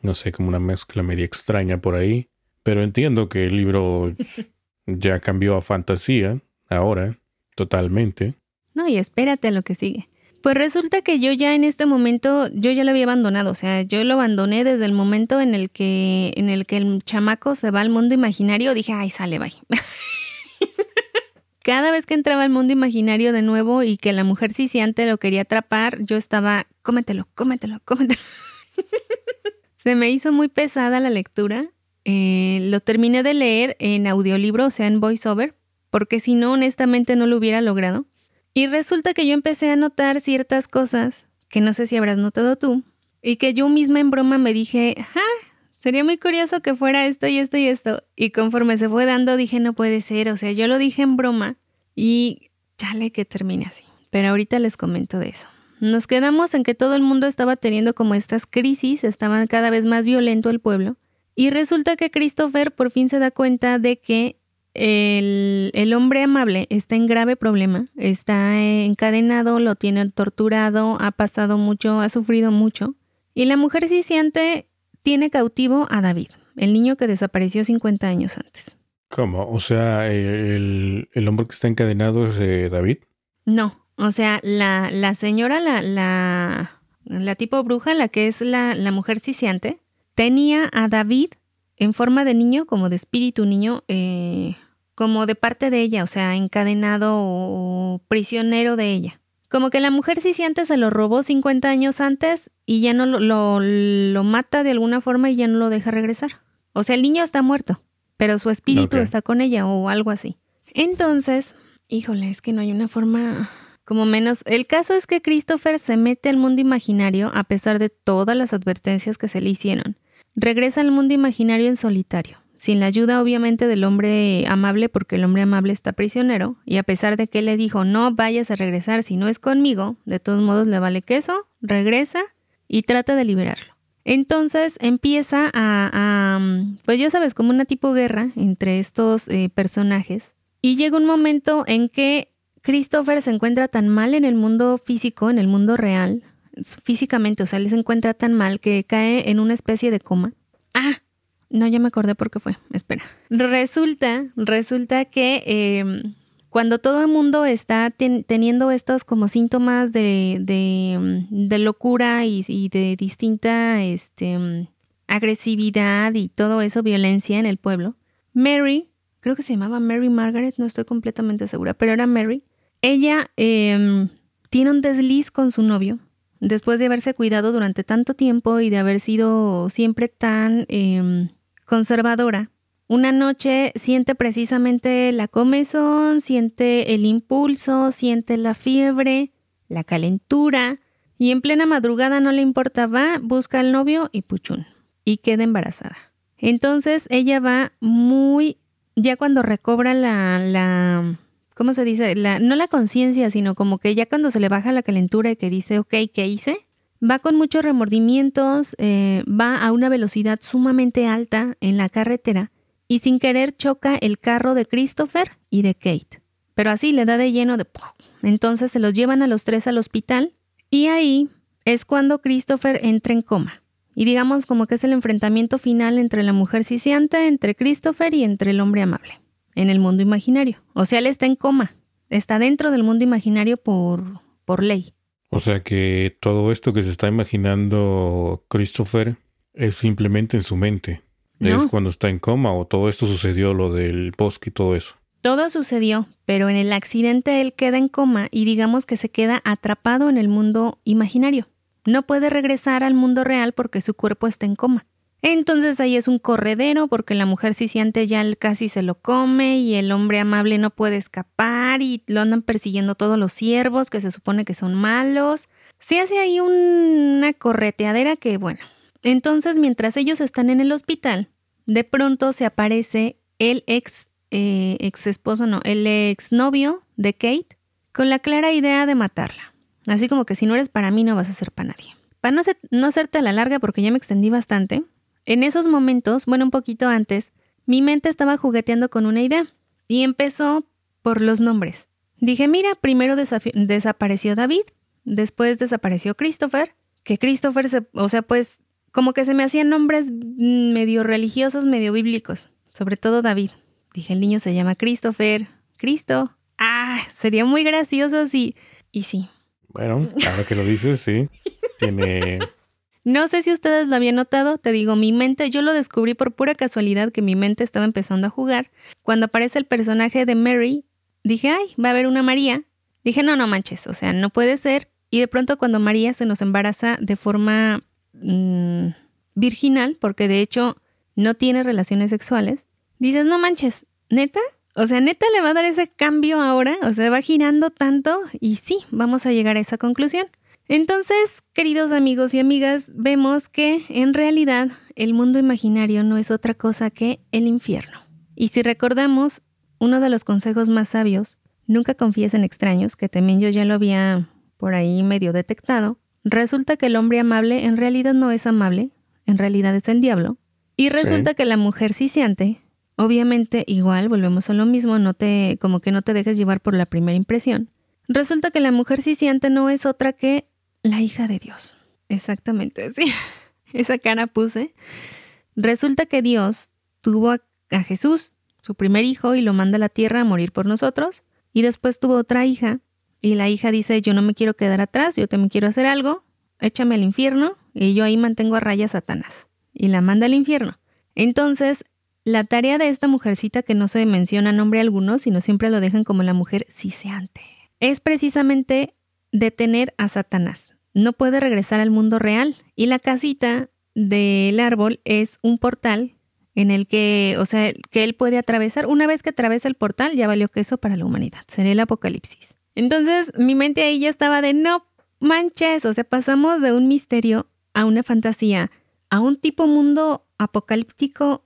no sé, como una mezcla media extraña por ahí, pero entiendo que el libro <laughs> ya cambió a fantasía, ahora, totalmente. No, y espérate a lo que sigue. Pues resulta que yo ya en este momento, yo ya lo había abandonado, o sea, yo lo abandoné desde el momento en el que, en el que el chamaco se va al mundo imaginario, dije, ay, sale, bye. <laughs> Cada vez que entraba al mundo imaginario de nuevo y que la mujer ciciante lo quería atrapar, yo estaba, cómetelo, cómetelo, cómetelo. <laughs> se me hizo muy pesada la lectura. Eh, lo terminé de leer en audiolibro, o sea, en voiceover, porque si no, honestamente no lo hubiera logrado. Y resulta que yo empecé a notar ciertas cosas que no sé si habrás notado tú, y que yo misma en broma me dije, ah, sería muy curioso que fuera esto y esto y esto. Y conforme se fue dando, dije, no puede ser, o sea, yo lo dije en broma y chale que termine así. Pero ahorita les comento de eso. Nos quedamos en que todo el mundo estaba teniendo como estas crisis, estaban cada vez más violento el pueblo. Y resulta que Christopher por fin se da cuenta de que el, hombre amable está en grave problema, está encadenado, lo tiene torturado, ha pasado mucho, ha sufrido mucho. Y la mujer ciciante tiene cautivo a David, el niño que desapareció 50 años antes. ¿Cómo? O sea, el, hombre que está encadenado es eh, David. No, o sea, la, la señora, la, la, la, tipo bruja, la que es la, la mujer ciciante, tenía a David en forma de niño, como de espíritu niño, eh, como de parte de ella, o sea, encadenado o prisionero de ella. Como que la mujer antes se lo robó 50 años antes y ya no lo, lo, mata de alguna forma y ya no lo deja regresar. O sea, el niño está muerto, pero su espíritu está con ella o algo así. Entonces, híjole, es que no hay una forma como menos. El caso es que Christopher se mete al mundo imaginario a pesar de todas las advertencias que se le hicieron. Regresa al mundo imaginario en solitario, sin la ayuda obviamente del hombre amable porque el hombre amable está prisionero, y a pesar de que le dijo no vayas a regresar si no es conmigo, de todos modos le vale queso, regresa y trata de liberarlo. Entonces empieza a, pues ya sabes, como una tipo guerra entre estos eh, personajes, y llega un momento en que Christopher se encuentra tan mal en el mundo físico, en el mundo real, físicamente, o sea, él se encuentra tan mal que cae en una especie de coma. Ah, no, ya me acordé por qué fue. Espera. Resulta, resulta que em, cuando todo el mundo está teniendo estos como síntomas de, de, locura y, de distinta este, agresividad y todo eso, violencia en el pueblo, Mary, creo que se llamaba Mary Margaret, no estoy completamente segura, pero era Mary, ella em, tiene un desliz con su novio después de haberse cuidado durante tanto tiempo y de haber sido siempre tan em, conservadora, una noche siente precisamente la comezón, siente el impulso, siente la fiebre, la calentura, y en plena madrugada no le importaba, busca al novio y puchún, y queda embarazada. Entonces ella va muy, ya cuando recobra la, la ¿cómo se dice? La, no la conciencia, sino como que ya cuando se le baja la calentura y que dice, ok, ¿qué hice? Va con muchos remordimientos, eh, va a una velocidad sumamente alta en la carretera y sin querer choca el carro de Christopher y de Kate. Pero así le da de lleno de... Entonces se los llevan a los tres al hospital y ahí es cuando Christopher entra en coma. Y digamos como que es el enfrentamiento final entre la mujer ciciante, entre Christopher y entre el hombre amable, en el mundo imaginario. O sea, él está en coma, está dentro del mundo imaginario por, por ley. O sea que todo esto que se está imaginando Christopher es simplemente en su mente. Es cuando está en coma o todo esto sucedió, lo del bosque y todo eso. Todo sucedió, pero en el accidente él queda en coma y digamos que se queda atrapado en el mundo imaginario. No puede regresar al mundo real porque su cuerpo está en coma. Entonces ahí es un corredero porque la mujer ciciante ya casi se lo come y el hombre amable no puede escapar y lo andan persiguiendo todos los siervos que se supone que son malos. Se hace ahí una correteadera que, bueno. Entonces mientras ellos están en el hospital, de pronto se aparece el ex, eh, ex esposo, no, el ex novio de Kate con la clara idea de matarla. Así como que si no eres para mí no vas a ser para nadie. Para no, no hacerte a la larga porque ya me extendí bastante, en esos momentos, bueno, un poquito antes, mi mente estaba jugueteando con una idea y empezó por los nombres. Dije, mira, primero desapareció David, después desapareció Christopher, que Christopher, se, o sea, pues como que se me hacían nombres medio religiosos, medio bíblicos, sobre todo David. Dije, el niño se llama Christopher, Cristo. Ah, sería muy gracioso si... Y sí. Bueno, ahora que lo dices, sí. Tiene no sé si ustedes lo habían notado, te digo, mi mente, yo lo descubrí por pura casualidad que mi mente estaba empezando a jugar. Cuando aparece el personaje de Mary, dije, ay, va a haber una María. Dije, no, no manches, o sea, no puede ser. Y de pronto cuando María se nos embaraza de forma mm, virginal, porque de hecho no tiene relaciones sexuales, dices, no manches, neta, o sea, neta le va a dar ese cambio ahora, o sea, va girando tanto y sí, vamos a llegar a esa conclusión. Entonces, queridos amigos y amigas, vemos que en realidad el mundo imaginario no es otra cosa que el infierno. Y si recordamos, uno de los consejos más sabios, nunca confíes en extraños, que también yo ya lo había por ahí medio detectado, resulta que el hombre amable en realidad no es amable, en realidad es el diablo. Y resulta que la mujer ciciante, obviamente igual, volvemos a lo mismo, no te, como que no te dejes llevar por la primera impresión. Resulta que la mujer ciciante no es otra que la hija de Dios. Exactamente, sí. <laughs> Esa cara puse. Resulta que Dios tuvo a, Jesús, su primer hijo, y lo manda a la tierra a morir por nosotros. Y después tuvo otra hija. Y la hija dice, yo no me quiero quedar atrás, yo también quiero hacer algo, échame al infierno. Y yo ahí mantengo a raya a Satanás. Y la manda al infierno. Entonces, la tarea de esta mujercita, que no se menciona nombre alguno, sino siempre lo dejan como la mujer ciseante, es precisamente detener a Satanás. No puede regresar al mundo real. Y la casita del árbol es un portal en el que, o sea, que él puede atravesar. Una vez que atraviesa el portal, ya valió queso para la humanidad. Sería el apocalipsis. Entonces, mi mente ahí ya estaba de no manches. O sea, pasamos de un misterio a una fantasía, a un tipo mundo apocalíptico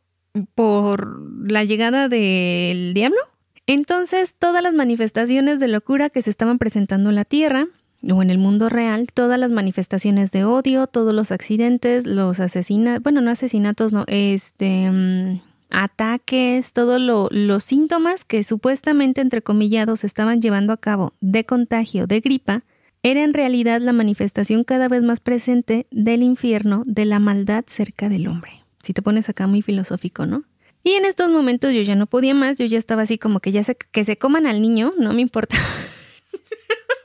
por la llegada del diablo. Entonces, todas las manifestaciones de locura que se estaban presentando en la Tierra o en el mundo real, todas las manifestaciones de odio, todos los accidentes, los asesinatos, bueno, no asesinatos, no, este, mm, ataques, todos los síntomas que supuestamente, entre comillados, estaban llevando a cabo de contagio, de gripa, era en realidad la manifestación cada vez más presente del infierno, de la maldad cerca del hombre. Si te pones acá muy filosófico, ¿no? Y en estos momentos yo ya no podía más, yo ya estaba así como que ya sé que se coman al niño, no me importa. <laughs>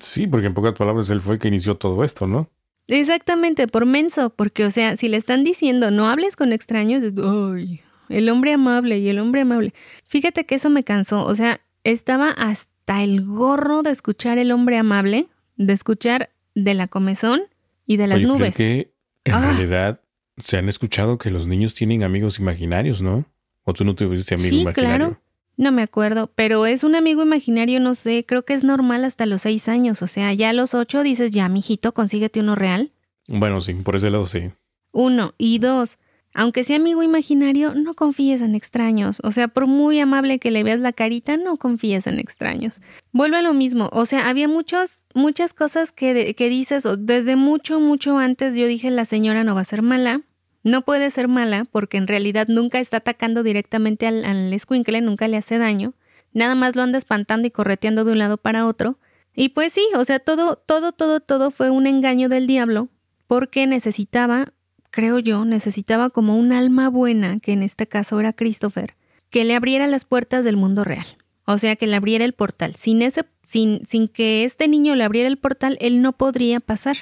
Sí, porque en pocas palabras él fue el que inició todo esto, ¿no? Exactamente, por menso, porque o sea, si le están diciendo no hables con extraños, ¡ay! El hombre amable y el hombre amable. Fíjate que eso me cansó, o sea, estaba hasta el gorro de escuchar el hombre amable, de escuchar de la comezón y de las nubes. Es que en ah. realidad se han escuchado que los niños tienen amigos imaginarios, ¿no? ¿O tú no tuviste amigo sí, Claro. No me acuerdo, pero es un amigo imaginario, no sé, creo que es normal hasta los seis años, o sea, ya a los ocho dices, ya, mijito, consíguete uno real. Bueno, sí, por ese lado sí. Uno. Y dos, Aunque sea amigo imaginario, no confíes en extraños. O sea, por muy amable que le veas la carita, no confíes en extraños. Vuelve a lo mismo. O sea, había muchos, muchas cosas que, que dices, desde mucho, mucho antes yo dije, la señora no va a ser mala. No puede ser mala porque en realidad nunca está atacando directamente al, al escuincle, nunca le hace daño. Nada más lo anda espantando y correteando de un lado para otro. Y pues sí, o sea, todo, todo, todo, todo fue un engaño del diablo porque necesitaba creo yo, necesitaba como un alma buena, que en este caso era Christopher, que le abriera las puertas del mundo real. O sea, que le abriera el portal. Sin, ese, sin, sin que este niño le abriera el portal, él no podría pasar.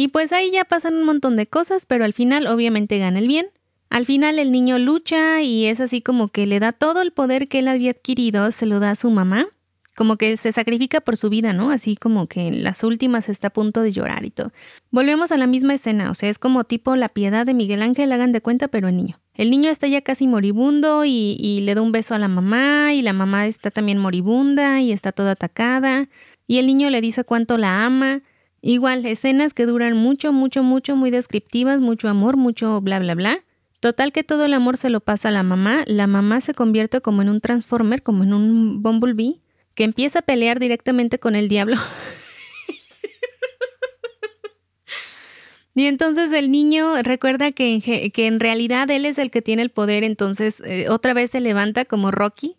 Y pues ahí ya pasan un montón de cosas, pero al final obviamente gana el bien. Al final el niño lucha y es así como que le da todo el poder que él había adquirido, se lo da a su mamá como que se sacrifica por su vida, ¿no? Así como que en las últimas está a punto de llorar y todo. Volvemos a la misma escena, o sea, es como tipo la piedad de Miguel Ángel, hagan de cuenta, pero el niño. El niño está ya casi moribundo y, y le da un beso a la mamá y la mamá está también moribunda y está toda atacada y el niño le dice cuánto la ama. Igual, escenas que duran mucho, mucho, mucho, muy descriptivas, mucho amor, mucho bla, bla, bla. Total que todo el amor se lo pasa a la mamá, la mamá se convierte como en un transformer, como en un bumblebee, que empieza a pelear directamente con el diablo. <laughs> y entonces el niño recuerda que, que, en realidad él es el que tiene el poder, entonces eh, otra vez se levanta como Rocky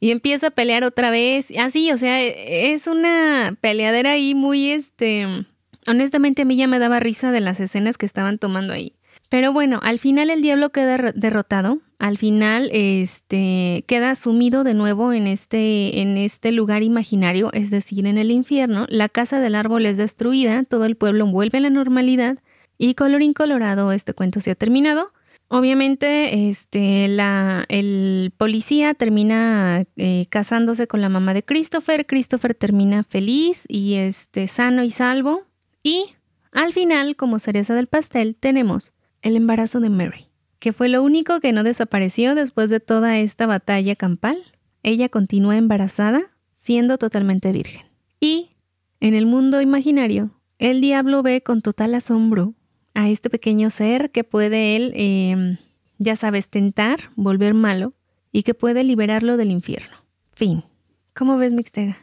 y empieza a pelear otra vez. Así, o sea, es una peleadera ahí muy, este, honestamente a mí ya me daba risa de las escenas que estaban tomando ahí. Pero bueno, al final el diablo queda derrotado al final este queda sumido de nuevo en este en este lugar imaginario, es decir, en el infierno. La casa del árbol es destruida, todo el pueblo vuelve a la normalidad y colorín colorado este cuento se ha terminado. Obviamente, este, la, el policía termina eh, casándose con la mamá de Christopher. Christopher termina feliz y este, sano y salvo. Y al final, como cereza del pastel, tenemos el embarazo de Mary que fue lo único que no desapareció después de toda esta batalla campal. Ella continúa embarazada, siendo totalmente virgen. Y, en el mundo imaginario, el diablo ve con total asombro a este pequeño ser que puede él, em, ya sabes, tentar, volver malo y que puede liberarlo del infierno. Fin. ¿Cómo ves, Mixtega?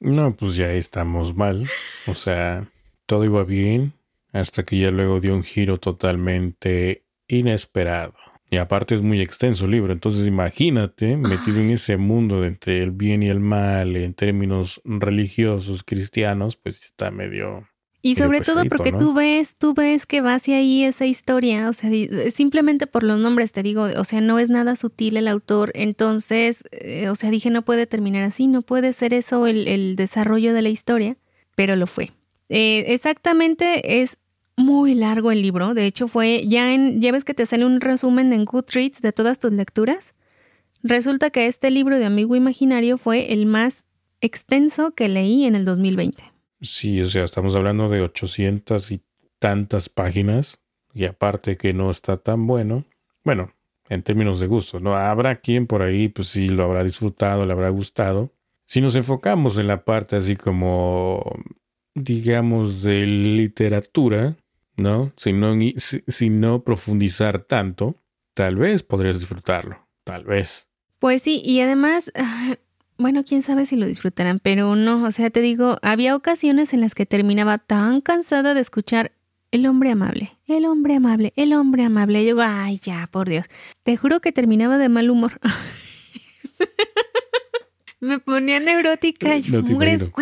no, pues ya estamos mal. O sea, todo iba bien hasta que ya luego dio un giro totalmente inesperado. Y aparte es muy extenso el libro, entonces imagínate metido en ese mundo de entre el bien y el mal en términos religiosos cristianos, pues está medio... Y sobre todo porque tú ves, tú ves que va hacia ahí esa historia, o sea, simplemente por los nombres te digo, o sea, no es nada sutil el autor, entonces, eh, o sea, dije, no puede terminar así, no puede ser eso el, el desarrollo de la historia, pero lo fue. Eh, exactamente es muy largo el libro. De hecho, fue ya en, ya ves que te sale un resumen en Goodreads de todas tus lecturas. Resulta que este libro de Amigo Imaginario fue el más extenso que leí en el 2020. Sí, o sea, estamos hablando de 800 y tantas páginas y aparte que no está tan bueno. Bueno, en términos de gusto, ¿no? Habrá quien por ahí, pues sí, lo habrá disfrutado, le habrá gustado. Si nos enfocamos en la parte así como, digamos, de literatura, ¿no? Sin no, no profundizar tanto, tal vez podrías disfrutarlo, tal vez. Pues sí, y además, bueno, quién sabe si lo disfrutarán, pero no, o sea, te digo, había ocasiones en las que terminaba tan cansada de escuchar el hombre amable, el hombre amable, el hombre amable. Y yo, ay, ya, por Dios. Te juro que terminaba de mal humor. <laughs> Me ponía neurótica y no mugres <laughs>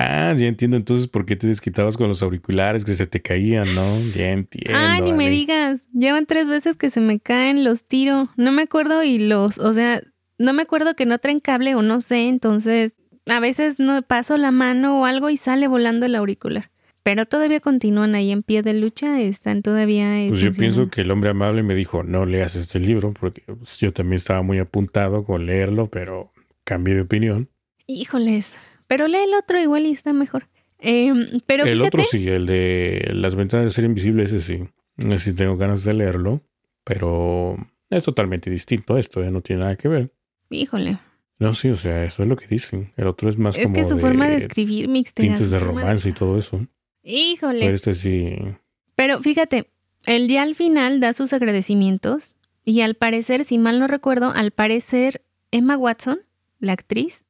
Ah, ya entiendo entonces por qué te desquitabas con los auriculares que se te caían, ¿no? Ya entiendo. Ay, ni me digas. Llevan tres veces que se me caen, los tiro. No me acuerdo y los, o sea, no me acuerdo que no traen cable o no sé, entonces a veces no paso la mano o algo y sale volando el auricular. Pero todavía continúan ahí en pie de lucha, están todavía... Pues yo pienso que el hombre amable me dijo, no leas este libro, porque pues, yo también estaba muy apuntado con leerlo, pero cambié de opinión. Híjoles, pero lee el otro igual y está mejor. Em, pero el otro sí, el de las ventanas de ser invisible, ese sí. Ese sí tengo ganas de leerlo, pero es totalmente distinto esto, no tiene nada que ver. Híjole. No, sí, o sea, eso es lo que dicen. El otro es más como. Es que su forma de escribir mixta. Tintes de romance y todo eso. Híjole. Pero este sí. Pero fíjate, el día al final da sus agradecimientos y al parecer, si mal no recuerdo, al parecer Emma Watson, la actriz,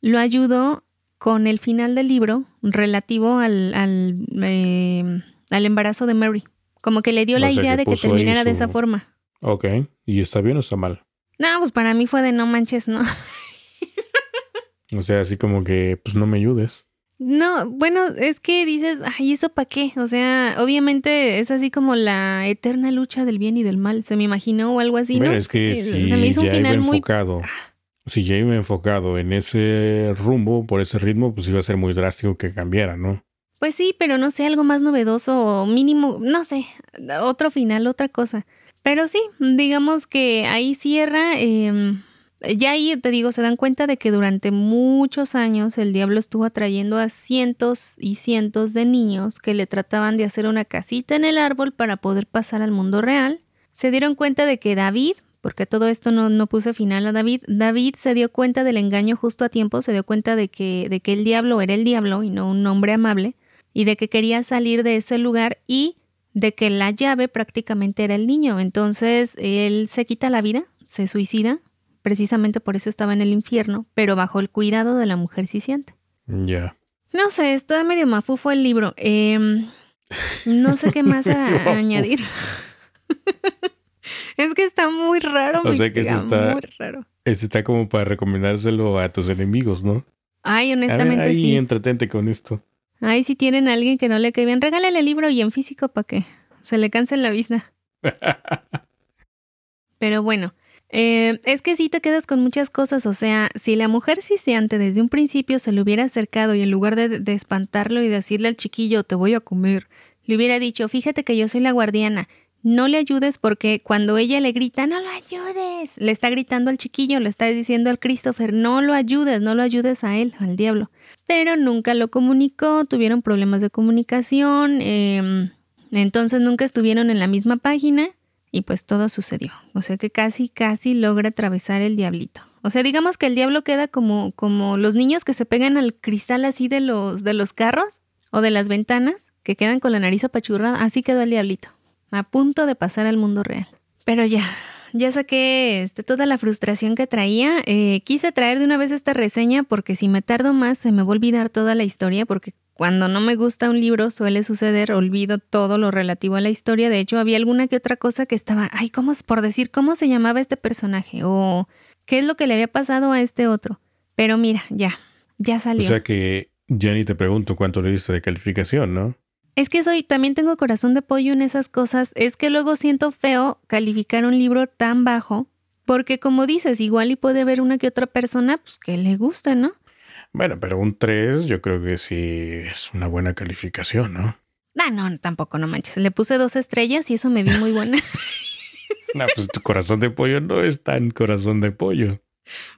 lo ayudó con el final del libro relativo al, al, eh, al embarazo de Mary. Como que le dio O la idea que de que terminara de esa forma. Ok. ¿Y está bien o está mal? No, pues para mí fue de no manches, no. O sea, así como que, pues no me ayudes. No, bueno, es que dices, ay, ¿eso para qué? O sea, obviamente es así como la eterna lucha del bien y del mal, se me imaginó o algo así, ¿no? es que Sí, si se me hizo un ya iba final muy... enfocado, si ya iba enfocado en ese rumbo, por ese ritmo, pues iba a ser muy drástico que cambiara, ¿no? Pues sí, pero no sé, algo más novedoso o mínimo, no sé, otro final, otra cosa. Pero sí, digamos que ahí cierra. eh, ya ahí te digo, se dan cuenta de que durante muchos años el diablo estuvo atrayendo a cientos y cientos de niños que le trataban de hacer una casita en el árbol para poder pasar al mundo real. Se dieron cuenta de que David, porque todo esto no, no puse final a David, David se dio cuenta del engaño justo a tiempo, se dio cuenta de que, de que el diablo era el diablo y no un hombre amable, y de que quería salir de ese lugar y de que la llave prácticamente era el niño. Entonces él se quita la vida, se suicida, precisamente por eso estaba en el infierno, pero bajo el cuidado de la mujer siciente. Ya. No sé, está medio mafufo el libro. Em, no sé qué más <laughs> a- añadir. <laughs> es que está muy raro. O sea que está- Muy raro. Este está como para recomendárselo a tus enemigos, ¿no? Ay, A ver, honestamente ahí sí. entretente con esto. Ay, si tienen a alguien que no le cae bien, regálale el libro y en físico para que se le canse la vista. <laughs> Pero bueno, eh, es que sí te quedas con muchas cosas. O sea, si la mujer ciciante desde un principio se le hubiera acercado y en lugar de, de espantarlo y decirle al chiquillo, te voy a comer, le hubiera dicho, fíjate que yo soy la guardiana. No le ayudes porque cuando ella le grita, no lo ayudes, le está gritando al chiquillo, le está diciendo al Christopher, no lo ayudes, no lo ayudes a él, al diablo. Pero nunca lo comunicó, tuvieron problemas de comunicación, eh, entonces nunca estuvieron en la misma página y pues todo sucedió. O sea que casi, casi logra atravesar el diablito. O sea, digamos que el diablo queda como, como los niños que se pegan al cristal así de los, de los carros o de las ventanas, que quedan con la nariz apachurrada. Así quedó el diablito, a punto de pasar al mundo real. Pero ya, ya saqué este, toda la frustración que traía. Eh, quise traer de una vez esta reseña porque si me tardo más se me va a olvidar toda la historia porque cuando no me gusta un libro suele suceder, olvido todo lo relativo a la historia. De hecho, había alguna que otra cosa que estaba, ay, ¿cómo es por decir cómo se llamaba este personaje? O qué es lo que le había pasado a este otro. Pero mira, ya, ya O salió. sea que ya ni te pregunto cuánto le diste de calificación, ¿no? Es que soy, también tengo corazón de pollo en esas cosas. Es que luego siento feo calificar un libro tan bajo, porque como dices, igual y puede haber una que otra persona pues, que le gusta, ¿no? Bueno, pero un 3 yo creo que sí es una buena calificación, ¿no? Ah, no, tampoco, no manches. Le puse dos estrellas y eso me vi muy buena. <laughs> <laughs> No, pues tu corazón de pollo no es tan corazón de pollo.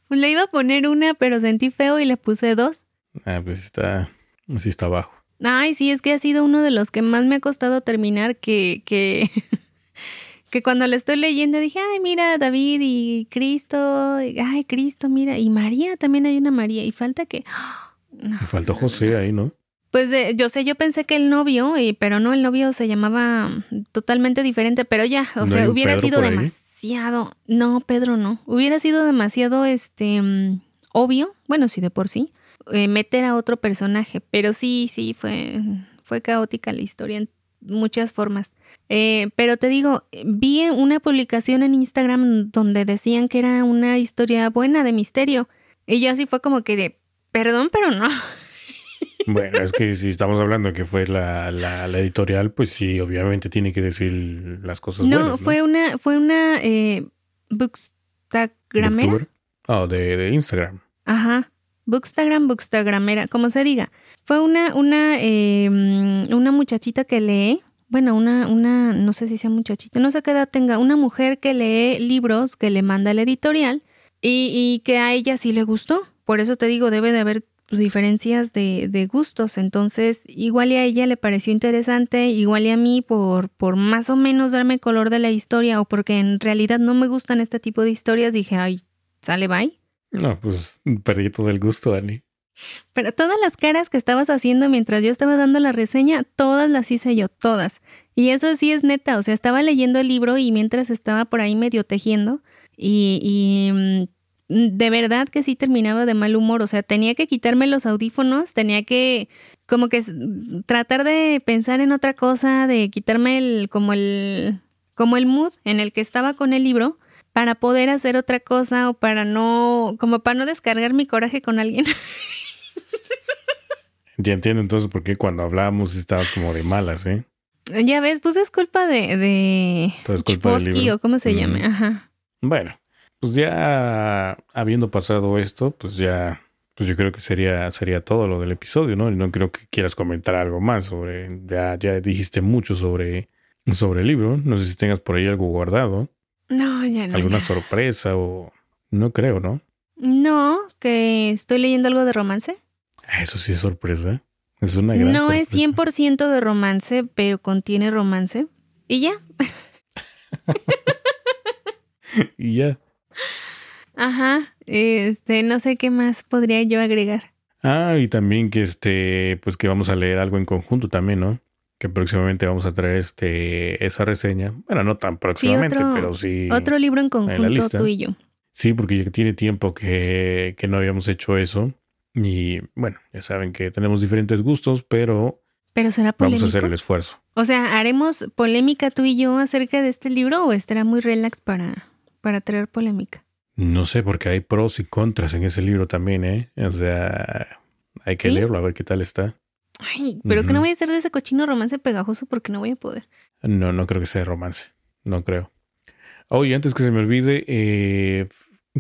Pues le iba a poner una, pero sentí feo y le puse dos. Ah, pues está, sí está bajo. Ay, sí, es que ha sido uno de los que más me ha costado terminar, que, que, <laughs> que cuando le estoy leyendo dije, ay, mira, David y Cristo, y, ay, Cristo, mira, y María, también hay una María, y falta que... <gasps> No, faltó José ahí, ¿no? Pues eh, yo sé, yo pensé que el novio, y, pero no, el novio se llamaba totalmente diferente, pero ya, o ¿No hay sea, hubiera Pedro sido demasiado, no, Pedro no, hubiera sido demasiado, este, mm, obvio, bueno, sí, de por sí, eh, meter a otro personaje, pero sí, sí, fue, fue caótica la historia en muchas formas. Eh, pero te digo, vi una publicación en Instagram donde decían que era una historia buena de misterio, y yo así fue como que de, perdón, pero no. <laughs> Bueno, es que si estamos hablando que fue la, la, la editorial, pues sí, obviamente tiene que decir las cosas No, buenas. fue una, fue una eh, bookstagramera. Oh, de, de Instagram. Ajá. Bookstagram, bookstagramera, como se diga. Fue una, una, eh, una muchachita que lee, bueno, una, una, no sé si sea muchachita, no sé qué edad tenga, una mujer que lee libros que le manda la editorial y, y que a ella sí le gustó. Por eso te digo, debe de haber pues, diferencias de, de gustos. Entonces, igual y a ella le pareció interesante, igual y a mí por, por más o menos darme color de la historia o porque en realidad no me gustan este tipo de historias, dije, ay, sale bye. No, pues perdí todo el gusto, Ani. Pero todas las caras que estabas haciendo mientras yo estaba dando la reseña, todas las hice yo, todas. Y eso sí es neta, o sea, estaba leyendo el libro y mientras estaba por ahí medio tejiendo y, mm, de verdad que sí terminaba de mal humor, o sea, tenía que quitarme los audífonos, tenía que como que tratar de pensar en otra cosa, de quitarme el como el como el mood en el que estaba con el libro para poder hacer otra cosa o para no como para no descargar mi coraje con alguien. <laughs> Ya entiendo entonces por qué cuando hablábamos estabas como de malas, ¿eh? Ya ves, pues es culpa de, de es culpa del libro. o cómo se llame, ajá. Bueno, pues ya habiendo pasado esto, pues ya, pues yo creo que sería, sería todo lo del episodio, ¿no? No creo que quieras comentar algo más sobre, ya, ya dijiste mucho sobre, sobre el libro. No sé si tengas por ahí algo guardado. No, ya no. ¿Alguna ya. sorpresa o...? No creo, ¿no? No, que estoy leyendo algo de romance. Ah, Eso sí es sorpresa. Es una gran No es sorpresa. 100% de romance, pero contiene romance. Y ya. <laughs> Y ya. Ajá. Este, no sé qué más podría yo agregar. Ah, y también que este, pues que vamos a leer algo en conjunto también, ¿no? Que próximamente vamos a traer este esa reseña. Bueno, no tan próximamente, otro- pero sí. Otro libro en conjunto, tú y yo. Sí, porque ya tiene tiempo que, que no habíamos hecho eso. Y bueno, ya saben que tenemos diferentes gustos, pero Pero será vamos polémico. a hacer el esfuerzo. O sea, ¿haremos polémica tú y yo acerca de este libro o estará muy relax para, para traer polémica? No sé, porque hay pros y contras en ese libro también, ¿eh? O sea, hay que ¿Sí? leerlo a ver qué tal está. Ay, pero que no voy a hacer de ese cochino romance pegajoso porque no voy a poder. No, no creo que sea de romance. No creo. Oye, antes que se me olvide, eh,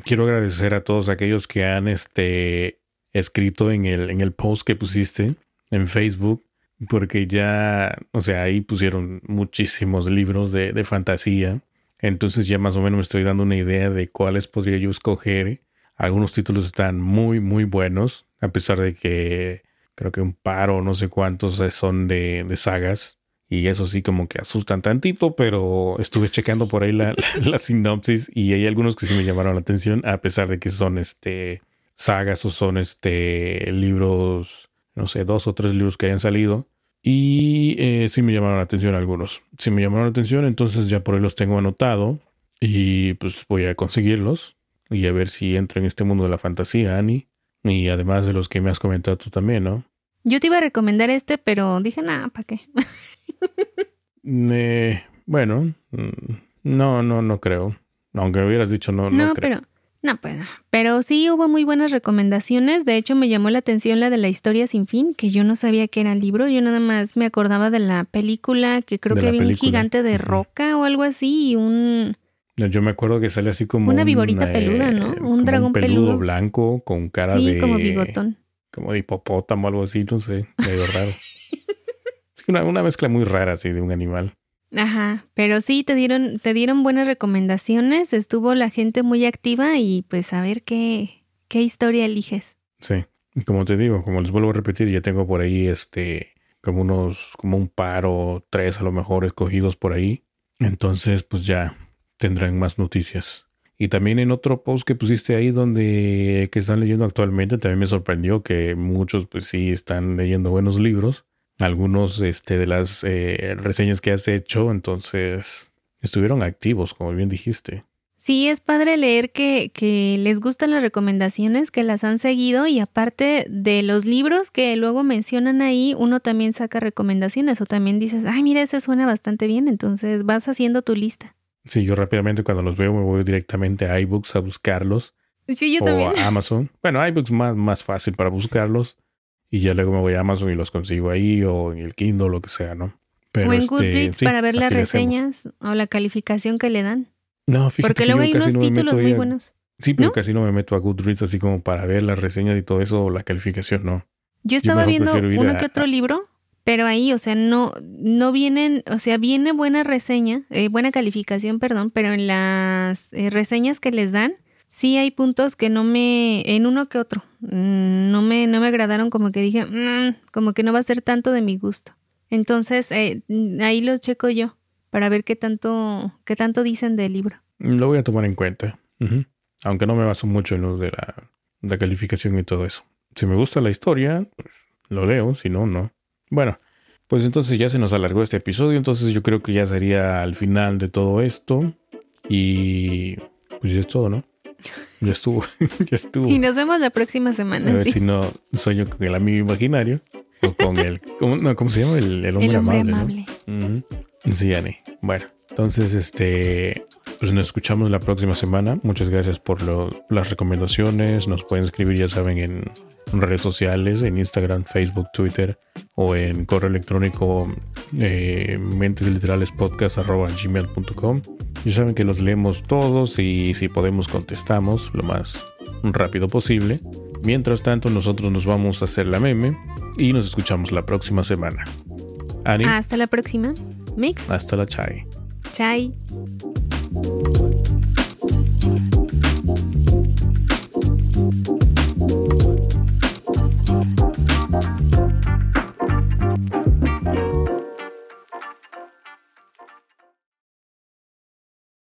quiero agradecer a todos aquellos que han este, escrito en el, en el post que pusiste en Facebook, porque ya, o sea, ahí pusieron muchísimos libros de, de fantasía. Entonces ya más o menos me estoy dando una idea de cuáles podría yo escoger. Algunos títulos están muy, muy buenos, a pesar de que creo que un par o no sé cuántos eh, son de, de sagas. Y eso sí como que asustan tantito, pero estuve checando por ahí <laughs> la, la, sinopsis y hay algunos que sí me llamaron la atención, a pesar de que son este sagas o son este libros, no sé, dos o tres libros que hayan salido. Y eh, sí me llamaron la atención algunos. Sí me llamaron la atención, entonces ya por ahí los tengo anotado y pues voy a conseguirlos y a ver si entro en este mundo de la fantasía, Ani. Y además de los que me has comentado tú también, ¿no? Yo te iba a recomendar este, pero dije, nada, ¿para qué? <laughs> Eh, bueno, mm, no, no, no creo. Aunque me hubieras dicho no, no, No, creo. pero, no, pues no. Pero sí hubo muy buenas recomendaciones. De hecho, me llamó la atención la de la historia sin fin, que yo no sabía que era libro. Yo nada más me acordaba de la película, que creo De que había un gigante de roca o algo así, y un... Yo me acuerdo que sale así como Una un, viborita eh, peluda, ¿no? Un como dragón peludo, peludo. blanco con cara sí, de como bigotón. Como de hipopótamo algo así, no sé, medio raro. <laughs> Una, una mezcla muy rara así de un animal. Ajá, pero sí te dieron, te dieron buenas recomendaciones, estuvo la gente muy activa y pues a ver qué, qué historia eliges. Sí. Como te digo, como les vuelvo a repetir, ya tengo por ahí este como unos como un par o tres a lo mejor escogidos por ahí. Entonces, pues ya tendrán más noticias. Y también en otro post que pusiste ahí donde que están leyendo actualmente, también me sorprendió que muchos pues sí están leyendo buenos libros. Algunos este, de las eh, reseñas que has hecho, entonces estuvieron activos, como bien dijiste. Sí, es padre leer que, que les gustan las recomendaciones, que las han seguido y aparte de los libros que luego mencionan ahí, uno también saca recomendaciones o también dices, ay, mira, ese suena bastante bien, entonces vas haciendo tu lista. Sí, yo rápidamente cuando los veo me voy directamente a iBooks a buscarlos. Sí, yo o también. a Amazon. Bueno, iBooks más, más fácil para buscarlos. Y ya luego me voy a Amazon y los consigo ahí o en el Kindle o lo que sea, ¿no? Pero o en este, Goodreads sí, para ver las reseñas o la calificación que le dan. No, fíjate Porque que luego yo hay casi unos no me títulos meto muy a- buenos. Sí, pero ¿No? casi no me meto a Goodreads así como para ver las reseñas y todo eso o la calificación, no. Yo estaba viendo uno a- que otro libro, pero ahí, o sea, no, no vienen, o sea, viene buena reseña, eh, buena calificación, perdón, pero en las eh, reseñas que les dan, sí hay puntos que no me, en uno que otro, mm, no me, no me agradaron, como que dije, "Mm, como que no va a ser tanto de mi gusto. Entonces, eh, mm, ahí los checo yo para ver qué tanto, qué tanto dicen del libro. Lo voy a tomar en cuenta. Aunque no me baso mucho en lo de la, la calificación y todo eso. Si me gusta la historia, pues lo leo, si no, no. Bueno, pues entonces ya se nos alargó este episodio, entonces yo creo que ya sería al final de todo esto. Y pues ya es todo, ¿no? Ya estuvo, <laughs> ya estuvo. Y nos vemos la próxima semana. A ver si no sueño con el amigo imaginario o con el, <laughs> ¿cómo, no, ¿cómo se llama? El, el hombre, El hombre amable. Sí, Ani. Bueno, entonces, este, pues nos escuchamos la próxima semana. Muchas gracias por lo- las recomendaciones. Nos pueden escribir, ya saben, en redes sociales, en Instagram, Facebook, Twitter o en correo electrónico eh, mentesliteralespodcast.gmail.com. Ya saben que los leemos todos y si podemos contestamos lo más rápido posible. Mientras tanto, nosotros nos vamos a hacer la meme y nos escuchamos la próxima semana. Ani, Hasta la próxima. Mix. hasta la chai. Chai.